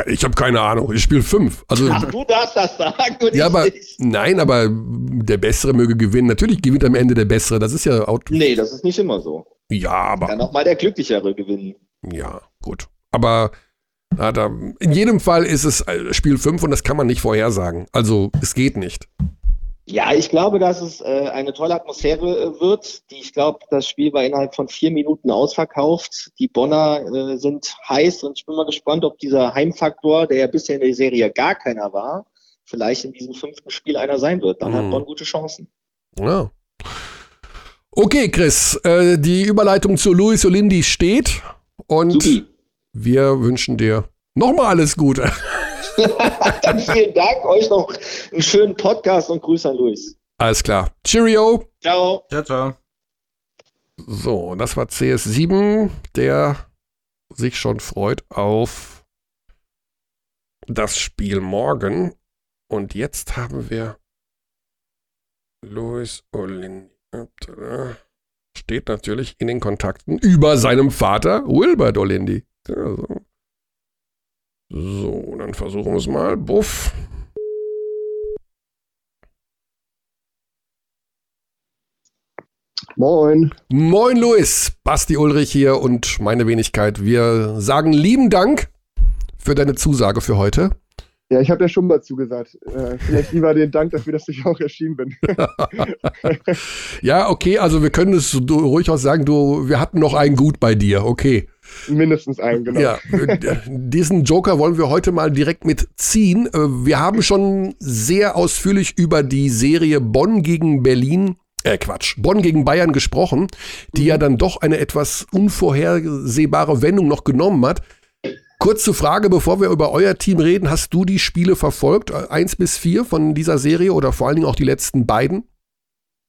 Ich habe keine Ahnung. Ich spiele fünf. Also, Ach, du darfst das sagen. Und ja, aber nicht. nein, aber der Bessere möge gewinnen. Natürlich gewinnt am Ende der Bessere. Das ist ja Auto. Nee, das ist nicht immer so. Ja, aber. Kann auch mal der Glücklichere gewinnen. Ja, gut. Aber na, da, in jedem Fall ist es äh, Spiel 5 und das kann man nicht vorhersagen. Also, es geht nicht. Ja, ich glaube, dass es äh, eine tolle Atmosphäre äh, wird. Die, ich glaube, das Spiel war innerhalb von vier Minuten ausverkauft. Die Bonner äh, sind heiß und ich bin mal gespannt, ob dieser Heimfaktor, der ja bisher in der Serie gar keiner war, vielleicht in diesem fünften Spiel einer sein wird. Dann hm. hat Bonn gute Chancen. Ja. Okay, Chris, äh, die Überleitung zu Luis Olindi steht und Subi. Wir wünschen dir nochmal alles Gute. Dann vielen Dank, euch noch einen schönen Podcast und Grüße an Luis. Alles klar. Cheerio. Ciao. Ciao, ciao. So, das war CS7, der sich schon freut auf das Spiel morgen. Und jetzt haben wir Luis Olin. Steht natürlich in den Kontakten über seinem Vater Wilbert Olindi. Also, so, dann versuchen wir es mal. Buff. Moin. Moin, Luis. Basti Ulrich hier und meine Wenigkeit. Wir sagen lieben Dank für deine Zusage für heute. Ja, ich habe ja schon mal zugesagt. Äh, vielleicht lieber den Dank dafür, dass ich auch erschienen bin. ja, okay, also wir können es ruhig auch sagen, du, wir hatten noch einen Gut bei dir, okay. Mindestens einen, genau. Ja, diesen Joker wollen wir heute mal direkt mitziehen. Äh, wir haben schon sehr ausführlich über die Serie Bonn gegen Berlin äh, Quatsch, Bonn gegen Bayern gesprochen, die mhm. ja dann doch eine etwas unvorhersehbare Wendung noch genommen hat. Kurze Frage, bevor wir über euer Team reden. Hast du die Spiele verfolgt? Eins bis vier von dieser Serie oder vor allen Dingen auch die letzten beiden?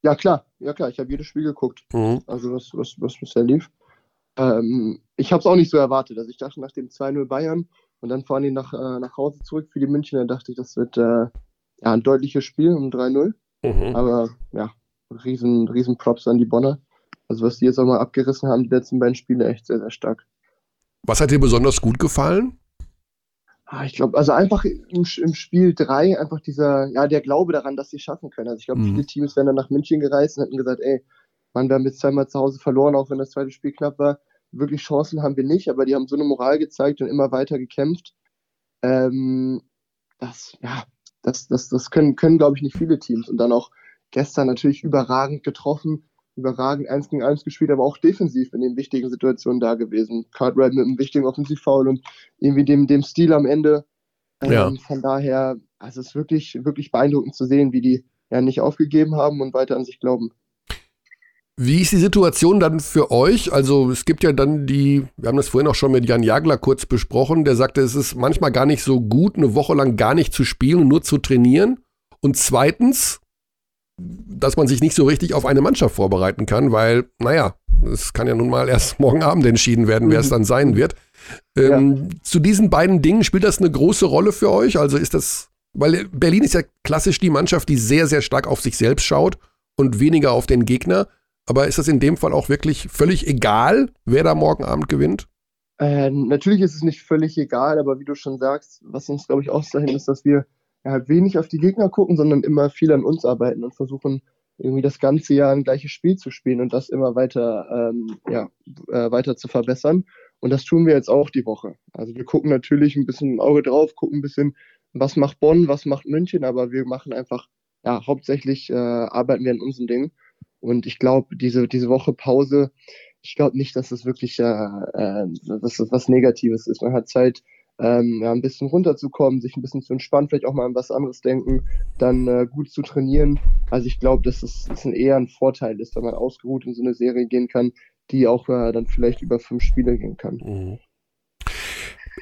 Ja, klar. Ja, klar. Ich habe jedes Spiel geguckt. Mhm. Also, was, was, was bisher lief. Ähm, ich habe es auch nicht so erwartet. Also, ich dachte nach dem 2-0 Bayern und dann fahren die nach, äh, nach Hause zurück für die Münchner, dachte ich, das wird äh, ja, ein deutliches Spiel um 3-0. Mhm. Aber ja, riesen, riesen Props an die Bonner. Also, was die jetzt auch mal abgerissen haben, die letzten beiden Spiele, echt sehr, sehr stark. Was hat dir besonders gut gefallen? Ah, ich glaube, also einfach im, im Spiel 3 einfach dieser, ja, der Glaube daran, dass sie es schaffen können. Also ich glaube, mhm. viele Teams wären dann nach München gereist und hätten gesagt, ey, man, wir haben jetzt zweimal zu Hause verloren, auch wenn das zweite Spiel knapp war. Wirklich Chancen haben wir nicht, aber die haben so eine Moral gezeigt und immer weiter gekämpft. Ähm, das, ja, das, das, das können, können glaube ich, nicht viele Teams. Und dann auch gestern natürlich überragend getroffen überragend eins gegen eins gespielt, aber auch defensiv in den wichtigen Situationen da gewesen. Cartwright mit einem wichtigen Offensivfoul und irgendwie dem, dem Stil am Ende. Ähm, ja. Von daher, also es ist wirklich, wirklich beeindruckend zu sehen, wie die ja nicht aufgegeben haben und weiter an sich glauben. Wie ist die Situation dann für euch? Also es gibt ja dann die, wir haben das vorhin auch schon mit Jan Jagler kurz besprochen, der sagte, es ist manchmal gar nicht so gut, eine Woche lang gar nicht zu spielen und nur zu trainieren. Und zweitens, dass man sich nicht so richtig auf eine Mannschaft vorbereiten kann, weil, naja, es kann ja nun mal erst morgen Abend entschieden werden, wer es mhm. dann sein wird. Ähm, ja. Zu diesen beiden Dingen spielt das eine große Rolle für euch? Also ist das, weil Berlin ist ja klassisch die Mannschaft, die sehr, sehr stark auf sich selbst schaut und weniger auf den Gegner. Aber ist das in dem Fall auch wirklich völlig egal, wer da morgen Abend gewinnt? Äh, natürlich ist es nicht völlig egal, aber wie du schon sagst, was uns, glaube ich, auszeichnet, ist, dass wir ja, wenig auf die Gegner gucken, sondern immer viel an uns arbeiten und versuchen, irgendwie das ganze Jahr ein gleiches Spiel zu spielen und das immer weiter, ähm, ja, äh, weiter zu verbessern. Und das tun wir jetzt auch die Woche. Also wir gucken natürlich ein bisschen im Auge drauf, gucken ein bisschen, was macht Bonn, was macht München, aber wir machen einfach, ja, hauptsächlich äh, arbeiten wir an unseren Dingen. Und ich glaube, diese, diese Woche Pause, ich glaube nicht, dass das wirklich äh, äh, dass das was Negatives ist. Man hat Zeit, ähm, ja, ein bisschen runterzukommen, sich ein bisschen zu entspannen, vielleicht auch mal an was anderes denken, dann äh, gut zu trainieren. Also ich glaube, dass es das ein eher ein Vorteil ist, wenn man ausgeruht in so eine Serie gehen kann, die auch äh, dann vielleicht über fünf Spiele gehen kann. Mhm.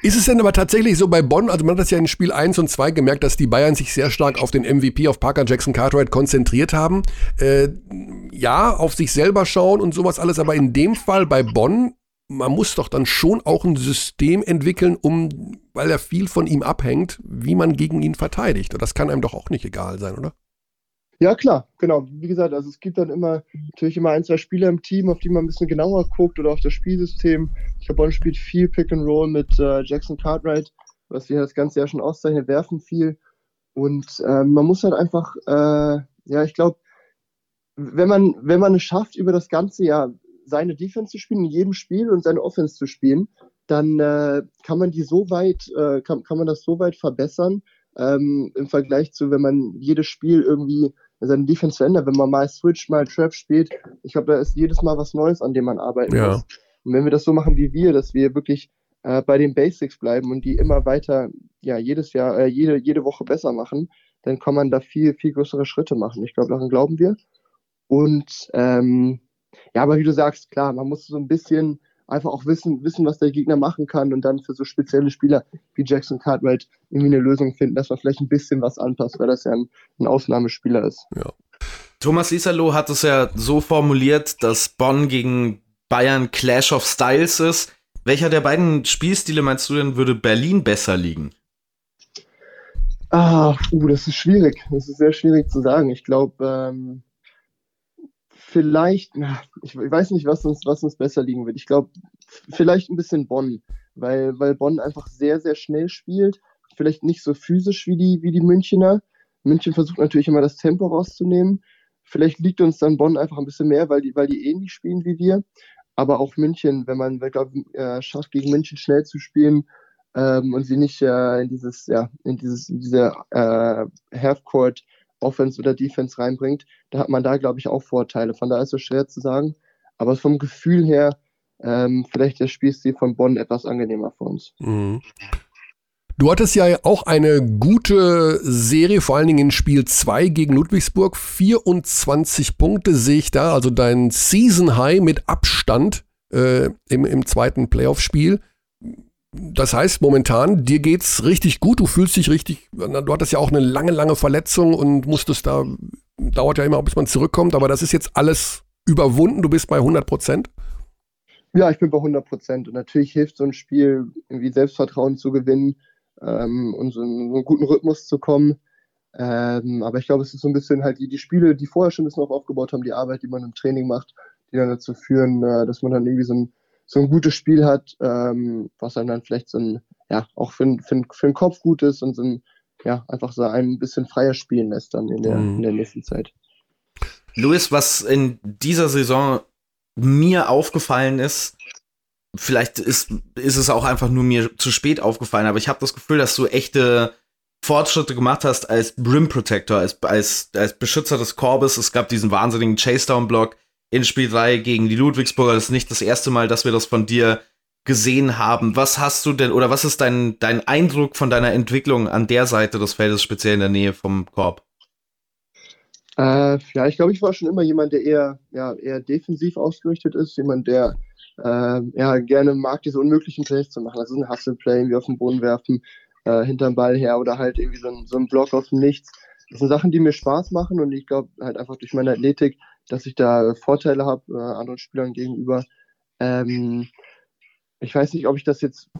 Ist es denn aber tatsächlich so bei Bonn, also man hat das ja in Spiel 1 und 2 gemerkt, dass die Bayern sich sehr stark auf den MVP, auf Parker Jackson Cartwright konzentriert haben. Äh, ja, auf sich selber schauen und sowas alles, aber in dem Fall bei Bonn, man muss doch dann schon auch ein System entwickeln, um, weil er viel von ihm abhängt, wie man gegen ihn verteidigt. Und das kann einem doch auch nicht egal sein, oder? Ja, klar, genau. Wie gesagt, also es gibt dann immer natürlich immer ein, zwei Spieler im Team, auf die man ein bisschen genauer guckt oder auf das Spielsystem. Ich glaube, Bonn spielt viel Pick and Roll mit äh, Jackson Cartwright, was wir das ganze Jahr schon auszeichnen, werfen viel. Und äh, man muss halt einfach, äh, ja, ich glaube, wenn man, wenn man es schafft, über das ganze Jahr seine Defense zu spielen, in jedem Spiel und seine Offense zu spielen, dann äh, kann man die so weit, äh, kann, kann man das so weit verbessern, ähm, im Vergleich zu, wenn man jedes Spiel irgendwie seine Defense verändert, wenn man mal Switch, mal Trap spielt. Ich glaube, da ist jedes Mal was Neues, an dem man arbeiten Ja. muss. Und wenn wir das so machen wie wir, dass wir wirklich äh, bei den Basics bleiben und die immer weiter, ja, jedes Jahr, äh, jede, jede Woche besser machen, dann kann man da viel, viel größere Schritte machen. Ich glaube, daran glauben wir. Und ähm, ja, aber wie du sagst, klar, man muss so ein bisschen einfach auch wissen, wissen, was der Gegner machen kann und dann für so spezielle Spieler wie Jackson Cartwright irgendwie eine Lösung finden, dass man vielleicht ein bisschen was anpasst, weil das ja ein, ein Ausnahmespieler ist. Thomas Isalo hat es ja so formuliert, dass Bonn gegen Bayern Clash of Styles ist. Welcher der beiden Spielstile meinst du denn, würde Berlin besser liegen? Ah, uh, das ist schwierig. Das ist sehr schwierig zu sagen. Ich glaube, ähm, vielleicht, na, ich, weiß nicht, was uns, was uns besser liegen wird. Ich glaube, vielleicht ein bisschen Bonn, weil, weil Bonn einfach sehr, sehr schnell spielt. Vielleicht nicht so physisch wie die, wie die Münchner. München versucht natürlich immer das Tempo rauszunehmen. Vielleicht liegt uns dann Bonn einfach ein bisschen mehr, weil die, weil die ähnlich spielen wie wir. Aber auch München, wenn man, glaub, äh, schafft, gegen München schnell zu spielen, ähm, und sie nicht äh, in dieses, ja, in dieses, diese äh, Half-Court Offense oder Defense reinbringt, da hat man da, glaube ich, auch Vorteile. Von daher ist es schwer zu sagen. Aber vom Gefühl her, ähm, vielleicht der Spielstil von Bonn etwas angenehmer für uns. Mhm. Du hattest ja auch eine gute Serie, vor allen Dingen in Spiel 2 gegen Ludwigsburg. 24 Punkte sehe ich da, also dein Season High mit Abstand äh, im, im zweiten Playoff-Spiel. Das heißt, momentan, dir geht's richtig gut, du fühlst dich richtig, du hattest ja auch eine lange, lange Verletzung und musstest da, dauert ja immer, bis man zurückkommt, aber das ist jetzt alles überwunden, du bist bei 100 Prozent. Ja, ich bin bei 100 Prozent. Und natürlich hilft so ein Spiel, irgendwie Selbstvertrauen zu gewinnen ähm, und so in so einen guten Rhythmus zu kommen. Ähm, aber ich glaube, es ist so ein bisschen halt die, die Spiele, die vorher schon ein bisschen auf aufgebaut haben, die Arbeit, die man im Training macht, die dann dazu führen, äh, dass man dann irgendwie so ein, so ein gutes Spiel hat, ähm, was einem dann vielleicht so ein, ja, auch für, für, für den Kopf gut ist und so ein, ja, einfach so ein bisschen freier spielen lässt dann in der, Mhm. in der nächsten Zeit. Luis, was in dieser Saison mir aufgefallen ist, vielleicht ist, ist es auch einfach nur mir zu spät aufgefallen, aber ich habe das Gefühl, dass du echte Fortschritte gemacht hast als Brim Protector, als, als, als Beschützer des Korbes. Es gab diesen wahnsinnigen Chase-Down-Block in Spiel 3 gegen die Ludwigsburger. Das ist nicht das erste Mal, dass wir das von dir gesehen haben. Was hast du denn, oder was ist dein, dein Eindruck von deiner Entwicklung an der Seite des Feldes, speziell in der Nähe vom Korb? Äh, ja, ich glaube, ich war schon immer jemand, der eher, ja, eher defensiv ausgerichtet ist, jemand, der äh, ja, gerne mag, diese unmöglichen Plays zu machen. Also ein Hustle-Play, irgendwie auf den Boden werfen, äh, hinterm Ball her oder halt irgendwie so ein, so ein Block aus dem Nichts. Das sind Sachen, die mir Spaß machen und ich glaube halt einfach durch meine Athletik, dass ich da Vorteile habe äh, anderen Spielern gegenüber. Ähm, ich weiß nicht, ob ich das jetzt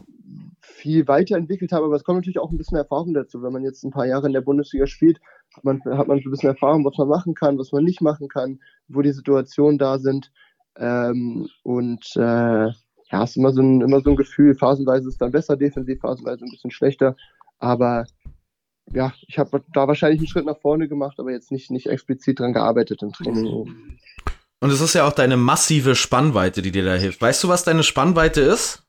viel weiterentwickelt habe, aber es kommt natürlich auch ein bisschen Erfahrung dazu. Wenn man jetzt ein paar Jahre in der Bundesliga spielt, hat man, hat man ein bisschen Erfahrung, was man machen kann, was man nicht machen kann, wo die Situationen da sind. Ähm, und äh, ja, es ist immer so, ein, immer so ein Gefühl, phasenweise ist es dann besser defensiv, phasenweise ein bisschen schlechter. Aber ja, ich habe da wahrscheinlich einen Schritt nach vorne gemacht, aber jetzt nicht, nicht explizit dran gearbeitet im Training. Und es ist ja auch deine massive Spannweite, die dir da hilft. Weißt du, was deine Spannweite ist?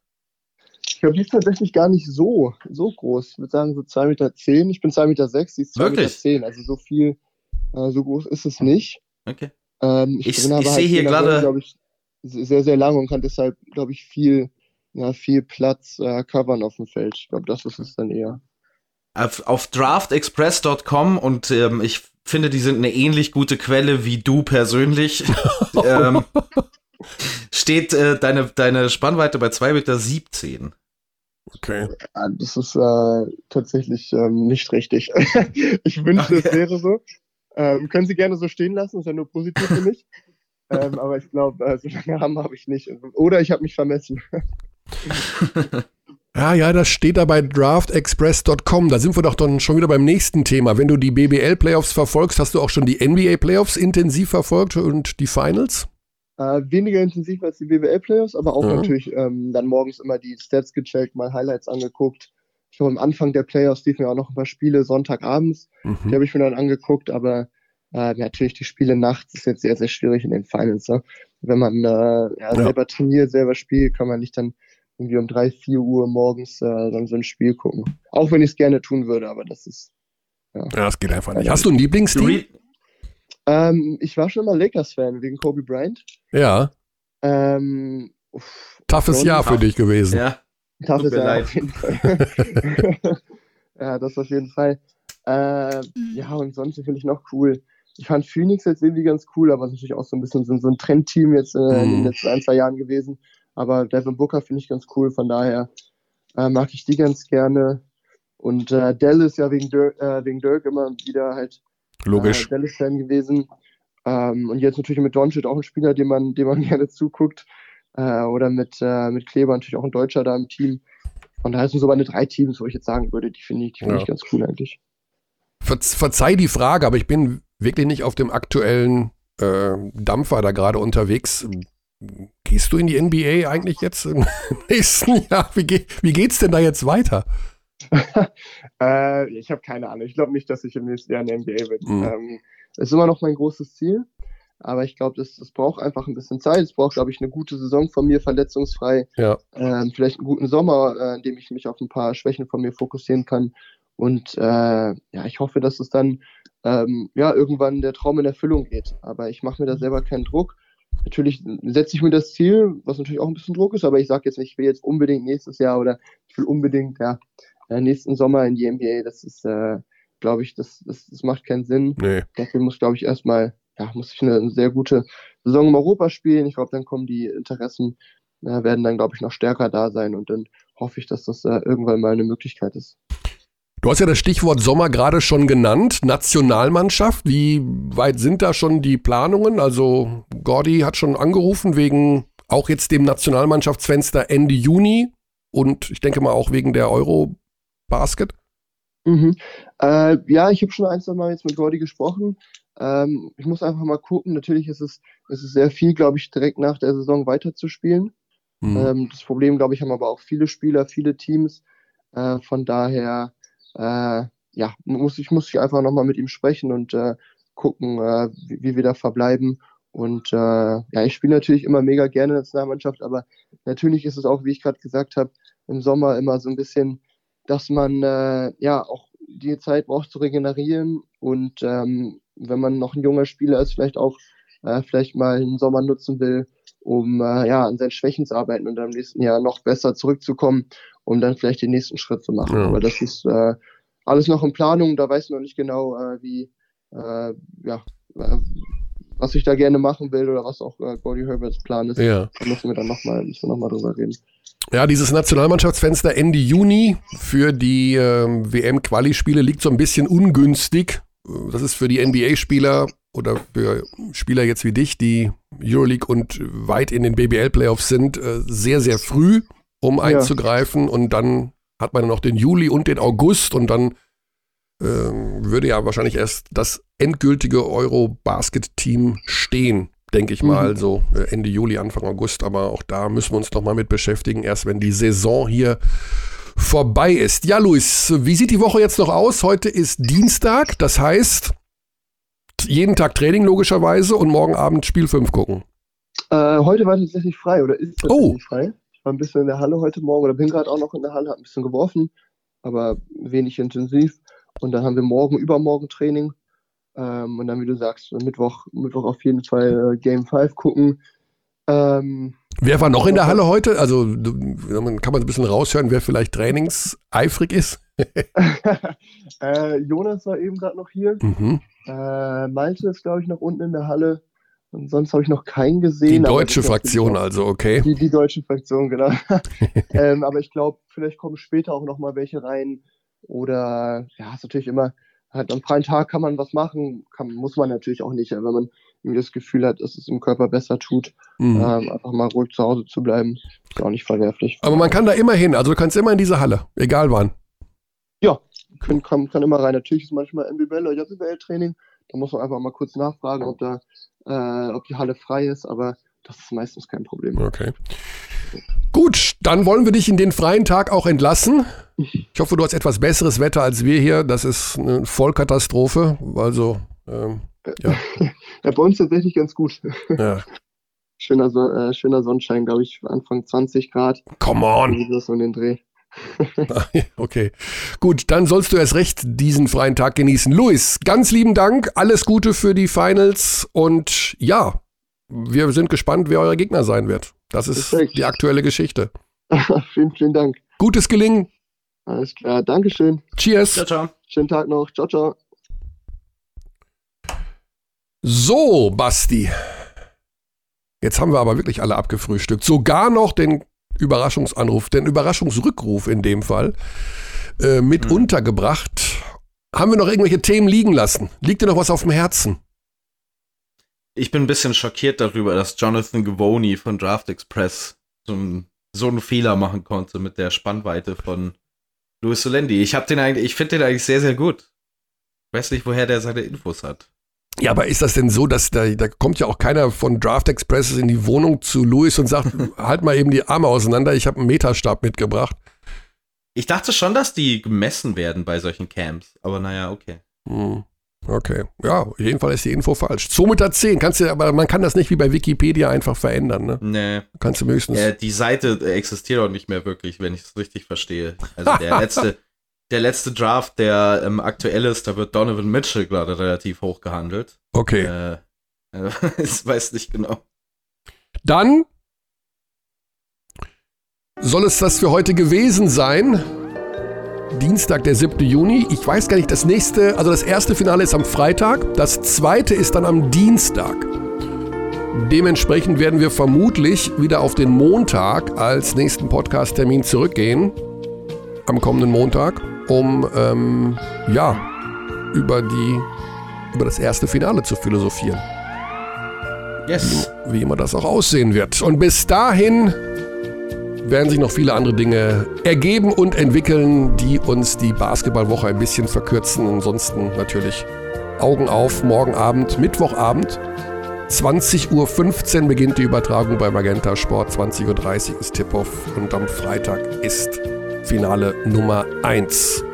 Ich glaube, die ist tatsächlich gar nicht so, so groß. Ich würde sagen, so 2,10 Meter. Zehn. Ich bin 2,6 Meter, sechs, sie ist 2,10 Meter. Wirklich? Zehn. Also so viel, äh, so groß ist es nicht. Okay. Ähm, Ich- bin aber ich sehe hier gerade- ich, sehr, sehr lang und kann deshalb, glaube ich, viel, ja, viel Platz äh, covern auf dem Feld. Ich glaube, das ist es dann eher. Auf, auf draftexpress.com und ähm, ich finde, die sind eine ähnlich gute Quelle wie du persönlich. ähm, steht äh, deine, deine Spannweite bei 2,17 Meter. Okay. Ja, Das ist äh, tatsächlich ähm, nicht richtig. ich wünschte, es wäre so. Ähm, können Sie gerne so stehen lassen, ist ja nur positiv für mich. ähm, aber ich glaube, äh, so lange haben habe ich nicht. Oder ich habe mich vermessen. Ja, ja, das steht da bei draftexpress.com. Da sind wir doch dann schon wieder beim nächsten Thema. Wenn du die BBL-Playoffs verfolgst, hast du auch schon die NBA-Playoffs intensiv verfolgt und die Finals? Äh, weniger intensiv als die BWL-Playoffs, aber auch Ja. natürlich ähm, dann morgens immer die Stats gecheckt, mal Highlights angeguckt. Ich glaube, am Anfang der Playoffs liefen ja auch noch ein paar Spiele Sonntagabends. Die Mhm. habe ich mir dann angeguckt, aber äh, natürlich die Spiele nachts ist jetzt sehr, sehr schwierig in den Finals. Ne? Wenn man äh, ja, Ja. selber trainiert, selber spielt, kann man nicht dann irgendwie um drei, vier Uhr morgens äh, dann so ein Spiel gucken. Auch wenn ich es gerne tun würde, aber das ist. Ja, das geht einfach nicht. Hast du ein Lieblingsteam? Ähm, ich war schon immer Lakers-Fan wegen Kobe Bryant. Ja, Ähm, uff, toughes Jahr für dich gewesen. ja. Tough Tut ist mir ja leid. auf jeden Fall. ja, das auf jeden Fall. Äh, ja, und sonst finde ich noch cool. Ich fand Phoenix jetzt irgendwie ganz cool, aber es ist natürlich auch so ein bisschen so, so ein Trendteam jetzt äh, in den Mhm. letzten ein, zwei Jahren gewesen. Aber Devin Booker finde ich ganz cool, von daher äh, mag ich die ganz gerne. Und äh, Dallas ja wegen Dirk, äh, wegen Dirk immer wieder halt Logisch. äh, Dallas-Fan gewesen. Ähm, und jetzt natürlich mit Doncic auch ein Spieler, dem man, dem man gerne zuguckt. Äh, oder mit, äh, mit Kleber natürlich auch ein Deutscher da im Team. Von daher sind so meine drei Teams, wo ich jetzt sagen würde, die finde ich, die finde Ja. ich ganz cool eigentlich. Ver verzeih die Frage, aber ich bin wirklich nicht auf dem aktuellen äh, Dampfer da gerade unterwegs. Gehst du in die NBA eigentlich jetzt im nächsten Jahr? Wie, ge wie geht's denn da jetzt weiter? Äh, ich habe keine Ahnung. Ich glaube nicht, dass ich im nächsten Jahr in der NBA bin. Mhm. Ähm, ist immer noch mein großes Ziel. Aber ich glaube, das, das braucht einfach ein bisschen Zeit. Es braucht, glaube ich, eine gute Saison von mir, verletzungsfrei. Ja. Ähm, vielleicht einen guten Sommer, äh, in dem ich mich auf ein paar Schwächen von mir fokussieren kann. Und äh, ja, ich hoffe, dass es dann ähm, ja irgendwann der Traum in Erfüllung geht. Aber ich mache mir da selber keinen Druck. Natürlich setze ich mir das Ziel, was natürlich auch ein bisschen Druck ist, aber ich sage jetzt nicht, ich will jetzt unbedingt nächstes Jahr oder ich will unbedingt ja, äh, nächsten Sommer in die NBA. Das ist, äh, glaube ich, das, das, das macht keinen Sinn. Nee. Dafür muss, glaube ich, erstmal, ja, muss ich eine, eine sehr gute Saison im Europa spielen. Ich glaube, dann kommen die Interessen, äh, werden dann, glaube ich, noch stärker da sein und dann hoffe ich, dass das äh, irgendwann mal eine Möglichkeit ist. Du hast ja das Stichwort Sommer gerade schon genannt. Nationalmannschaft, wie weit sind da schon die Planungen? Also Gordy hat schon angerufen wegen auch jetzt dem Nationalmannschaftsfenster Ende Juni und ich denke mal auch wegen der Euro-Basket. Mhm. Äh, ja, ich habe schon ein, zwei Mal jetzt mit Gordy gesprochen. Ähm, ich muss einfach mal gucken. Natürlich ist es, ist es sehr viel, glaube ich, direkt nach der Saison weiterzuspielen. Hm. Ähm, das Problem, glaube ich, haben aber auch viele Spieler, viele Teams. Äh, von daher, äh, ja, muss ich, muss ich einfach nochmal mit ihm sprechen und äh, gucken, äh, wie, wie wir da verbleiben. Und äh, ja, ich spiele natürlich immer mega gerne Nationalmannschaft, aber natürlich ist es auch, wie ich gerade gesagt habe, im Sommer immer so ein bisschen, dass man äh, ja auch die Zeit braucht zu regenerieren und ähm, wenn man noch ein junger Spieler ist, vielleicht auch äh, vielleicht mal einen Sommer nutzen will, um äh, ja an seinen Schwächen zu arbeiten und dann im nächsten Jahr noch besser zurückzukommen, um dann vielleicht den nächsten Schritt zu machen. Ja. Aber das ist äh, alles noch in Planung, da weiß man noch nicht genau, äh, wie äh, ja äh, was ich da gerne machen will oder was auch äh, Gordy Herberts Plan ist. Ja. Da müssen wir dann nochmal noch mal drüber reden. Ja, dieses Nationalmannschaftsfenster Ende Juni für die ähm, WM-Quali-Spiele liegt so ein bisschen ungünstig. Äh, Das ist für die NBA-Spieler oder für Spieler jetzt wie dich, die Euroleague und weit in den BBL-Playoffs sind, äh, sehr, sehr früh, um einzugreifen. Und dann hat man noch den Juli und den August und dann ähm, würde ja wahrscheinlich erst das endgültige Euro-Basket-Team stehen, denke ich mal, Mhm. so äh, Ende Juli, Anfang August. Aber auch da müssen wir uns noch mal mit beschäftigen, erst wenn die Saison hier vorbei ist. Ja, Luis, wie sieht die Woche jetzt noch aus? Heute ist Dienstag, das heißt jeden Tag Training logischerweise und morgen Abend Spiel 5 gucken. Äh, heute war tatsächlich frei oder ist tatsächlich Oh. frei. Ich war ein bisschen in der Halle heute Morgen oder bin gerade auch noch in der Halle, habe ein bisschen geworfen, aber wenig intensiv. Und dann haben wir morgen, übermorgen Training. Ähm, und dann, wie du sagst, Mittwoch, Mittwoch auf jeden Fall äh, Game 5 gucken. Ähm, Wer war noch in der Halle heute? Also du- man kann man ein bisschen raushören, wer vielleicht trainingseifrig ist. äh, Jonas war eben gerade noch hier. Mhm. Äh, Malte ist, glaube ich, noch unten in der Halle. Und sonst habe ich noch keinen gesehen. Die deutsche Fraktion also, okay. Die, die deutsche Fraktion, genau. ähm, aber ich glaube, vielleicht kommen später auch noch mal welche rein. Oder ja, ist natürlich immer, halt am freien Tag kann man was machen, kann, muss man natürlich auch nicht. Wenn man irgendwie das Gefühl hat, dass es im Körper besser tut, mhm. ähm, einfach mal ruhig zu Hause zu bleiben, ist auch nicht verwerflich. Aber man kann da immer hin, also du kannst immer in diese Halle, egal wann. Ja, kann, kann, kann immer rein. Natürlich ist manchmal MBBL oder JBL-Training, da muss man einfach mal kurz nachfragen, ob da, äh, ob die Halle frei ist, aber das ist meistens kein Problem. Okay. Gut, dann wollen wir dich in den freien Tag auch entlassen. Ich hoffe, du hast etwas besseres Wetter als wir hier. Das ist eine Vollkatastrophe. Also, ähm, ja. ja. Bei uns tatsächlich ganz gut. Ja. Schöner, äh, schöner Sonnenschein, glaube ich, Anfang 20 Grad. Come on! Und den Dreh. okay. Gut, dann sollst du erst recht diesen freien Tag genießen. Luis, ganz lieben Dank. Alles Gute für die Finals und ja, wir sind gespannt, wer euer Gegner sein wird. Das ist Perfekt. die aktuelle Geschichte. vielen, vielen Dank. Gutes Gelingen. Alles klar, Dankeschön. Cheers. Ciao, ciao. Schönen Tag noch. Ciao, ciao. So, Basti. Jetzt haben wir aber wirklich alle abgefrühstückt. Sogar noch den Überraschungsanruf, den Überraschungsrückruf in dem Fall, äh, mit mhm. untergebracht. Haben wir noch irgendwelche Themen liegen lassen? Liegt dir noch was auf dem Herzen? Ich bin ein bisschen schockiert darüber, dass Jonathan Gavoni von Draft Express so, ein, so einen Fehler machen konnte mit der Spannweite von Louis Solendi. Ich den eigentlich, ich finde den eigentlich sehr, sehr gut. Ich weiß nicht, woher der seine Infos hat. Ja, aber ist das denn so, dass da, da kommt ja auch keiner von Draft Express in die Wohnung zu Louis und sagt, halt mal eben die Arme auseinander, ich habe einen Meterstab mitgebracht. Ich dachte schon, dass die gemessen werden bei solchen Camps, aber naja, okay. Hm. Okay, ja, auf jeden Fall ist die Info falsch. 2,10 Meter, 10, kannst du, aber man kann das nicht wie bei Wikipedia einfach verändern, ne? Nee. Kannst du höchstens. Ja, die Seite existiert auch nicht mehr wirklich, wenn ich es richtig verstehe. Also der letzte, der letzte Draft, der ähm, aktuell ist, da wird Donovan Mitchell gerade relativ hoch gehandelt. Okay. Äh, äh, ich weiß nicht genau. Dann soll es das für heute gewesen sein. Dienstag, der 7. Juni. Ich weiß gar nicht, das nächste, also das erste Finale ist am Freitag, das zweite ist dann am Dienstag. Dementsprechend werden wir vermutlich wieder auf den Montag als nächsten Podcast-Termin zurückgehen. Am kommenden Montag, um ähm, ja, über, die, über das erste Finale zu philosophieren. Yes. Wie, wie immer das auch aussehen wird. Und bis dahin werden sich noch viele andere Dinge ergeben und entwickeln, die uns die Basketballwoche ein bisschen verkürzen. Ansonsten natürlich Augen auf, morgen Abend, Mittwochabend. 20.15 Uhr beginnt die Übertragung bei Magenta Sport, 20.30 Uhr ist Tip-Off und am Freitag ist Finale Nummer 1.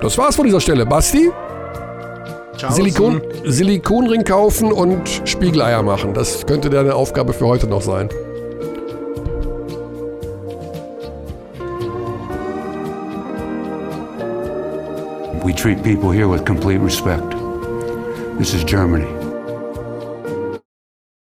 Das war's von dieser Stelle. Basti? Silikon, Silikonring kaufen und Spiegeleier machen. Das könnte deine Aufgabe für heute noch sein. We treat people here with complete respect. This is Germany.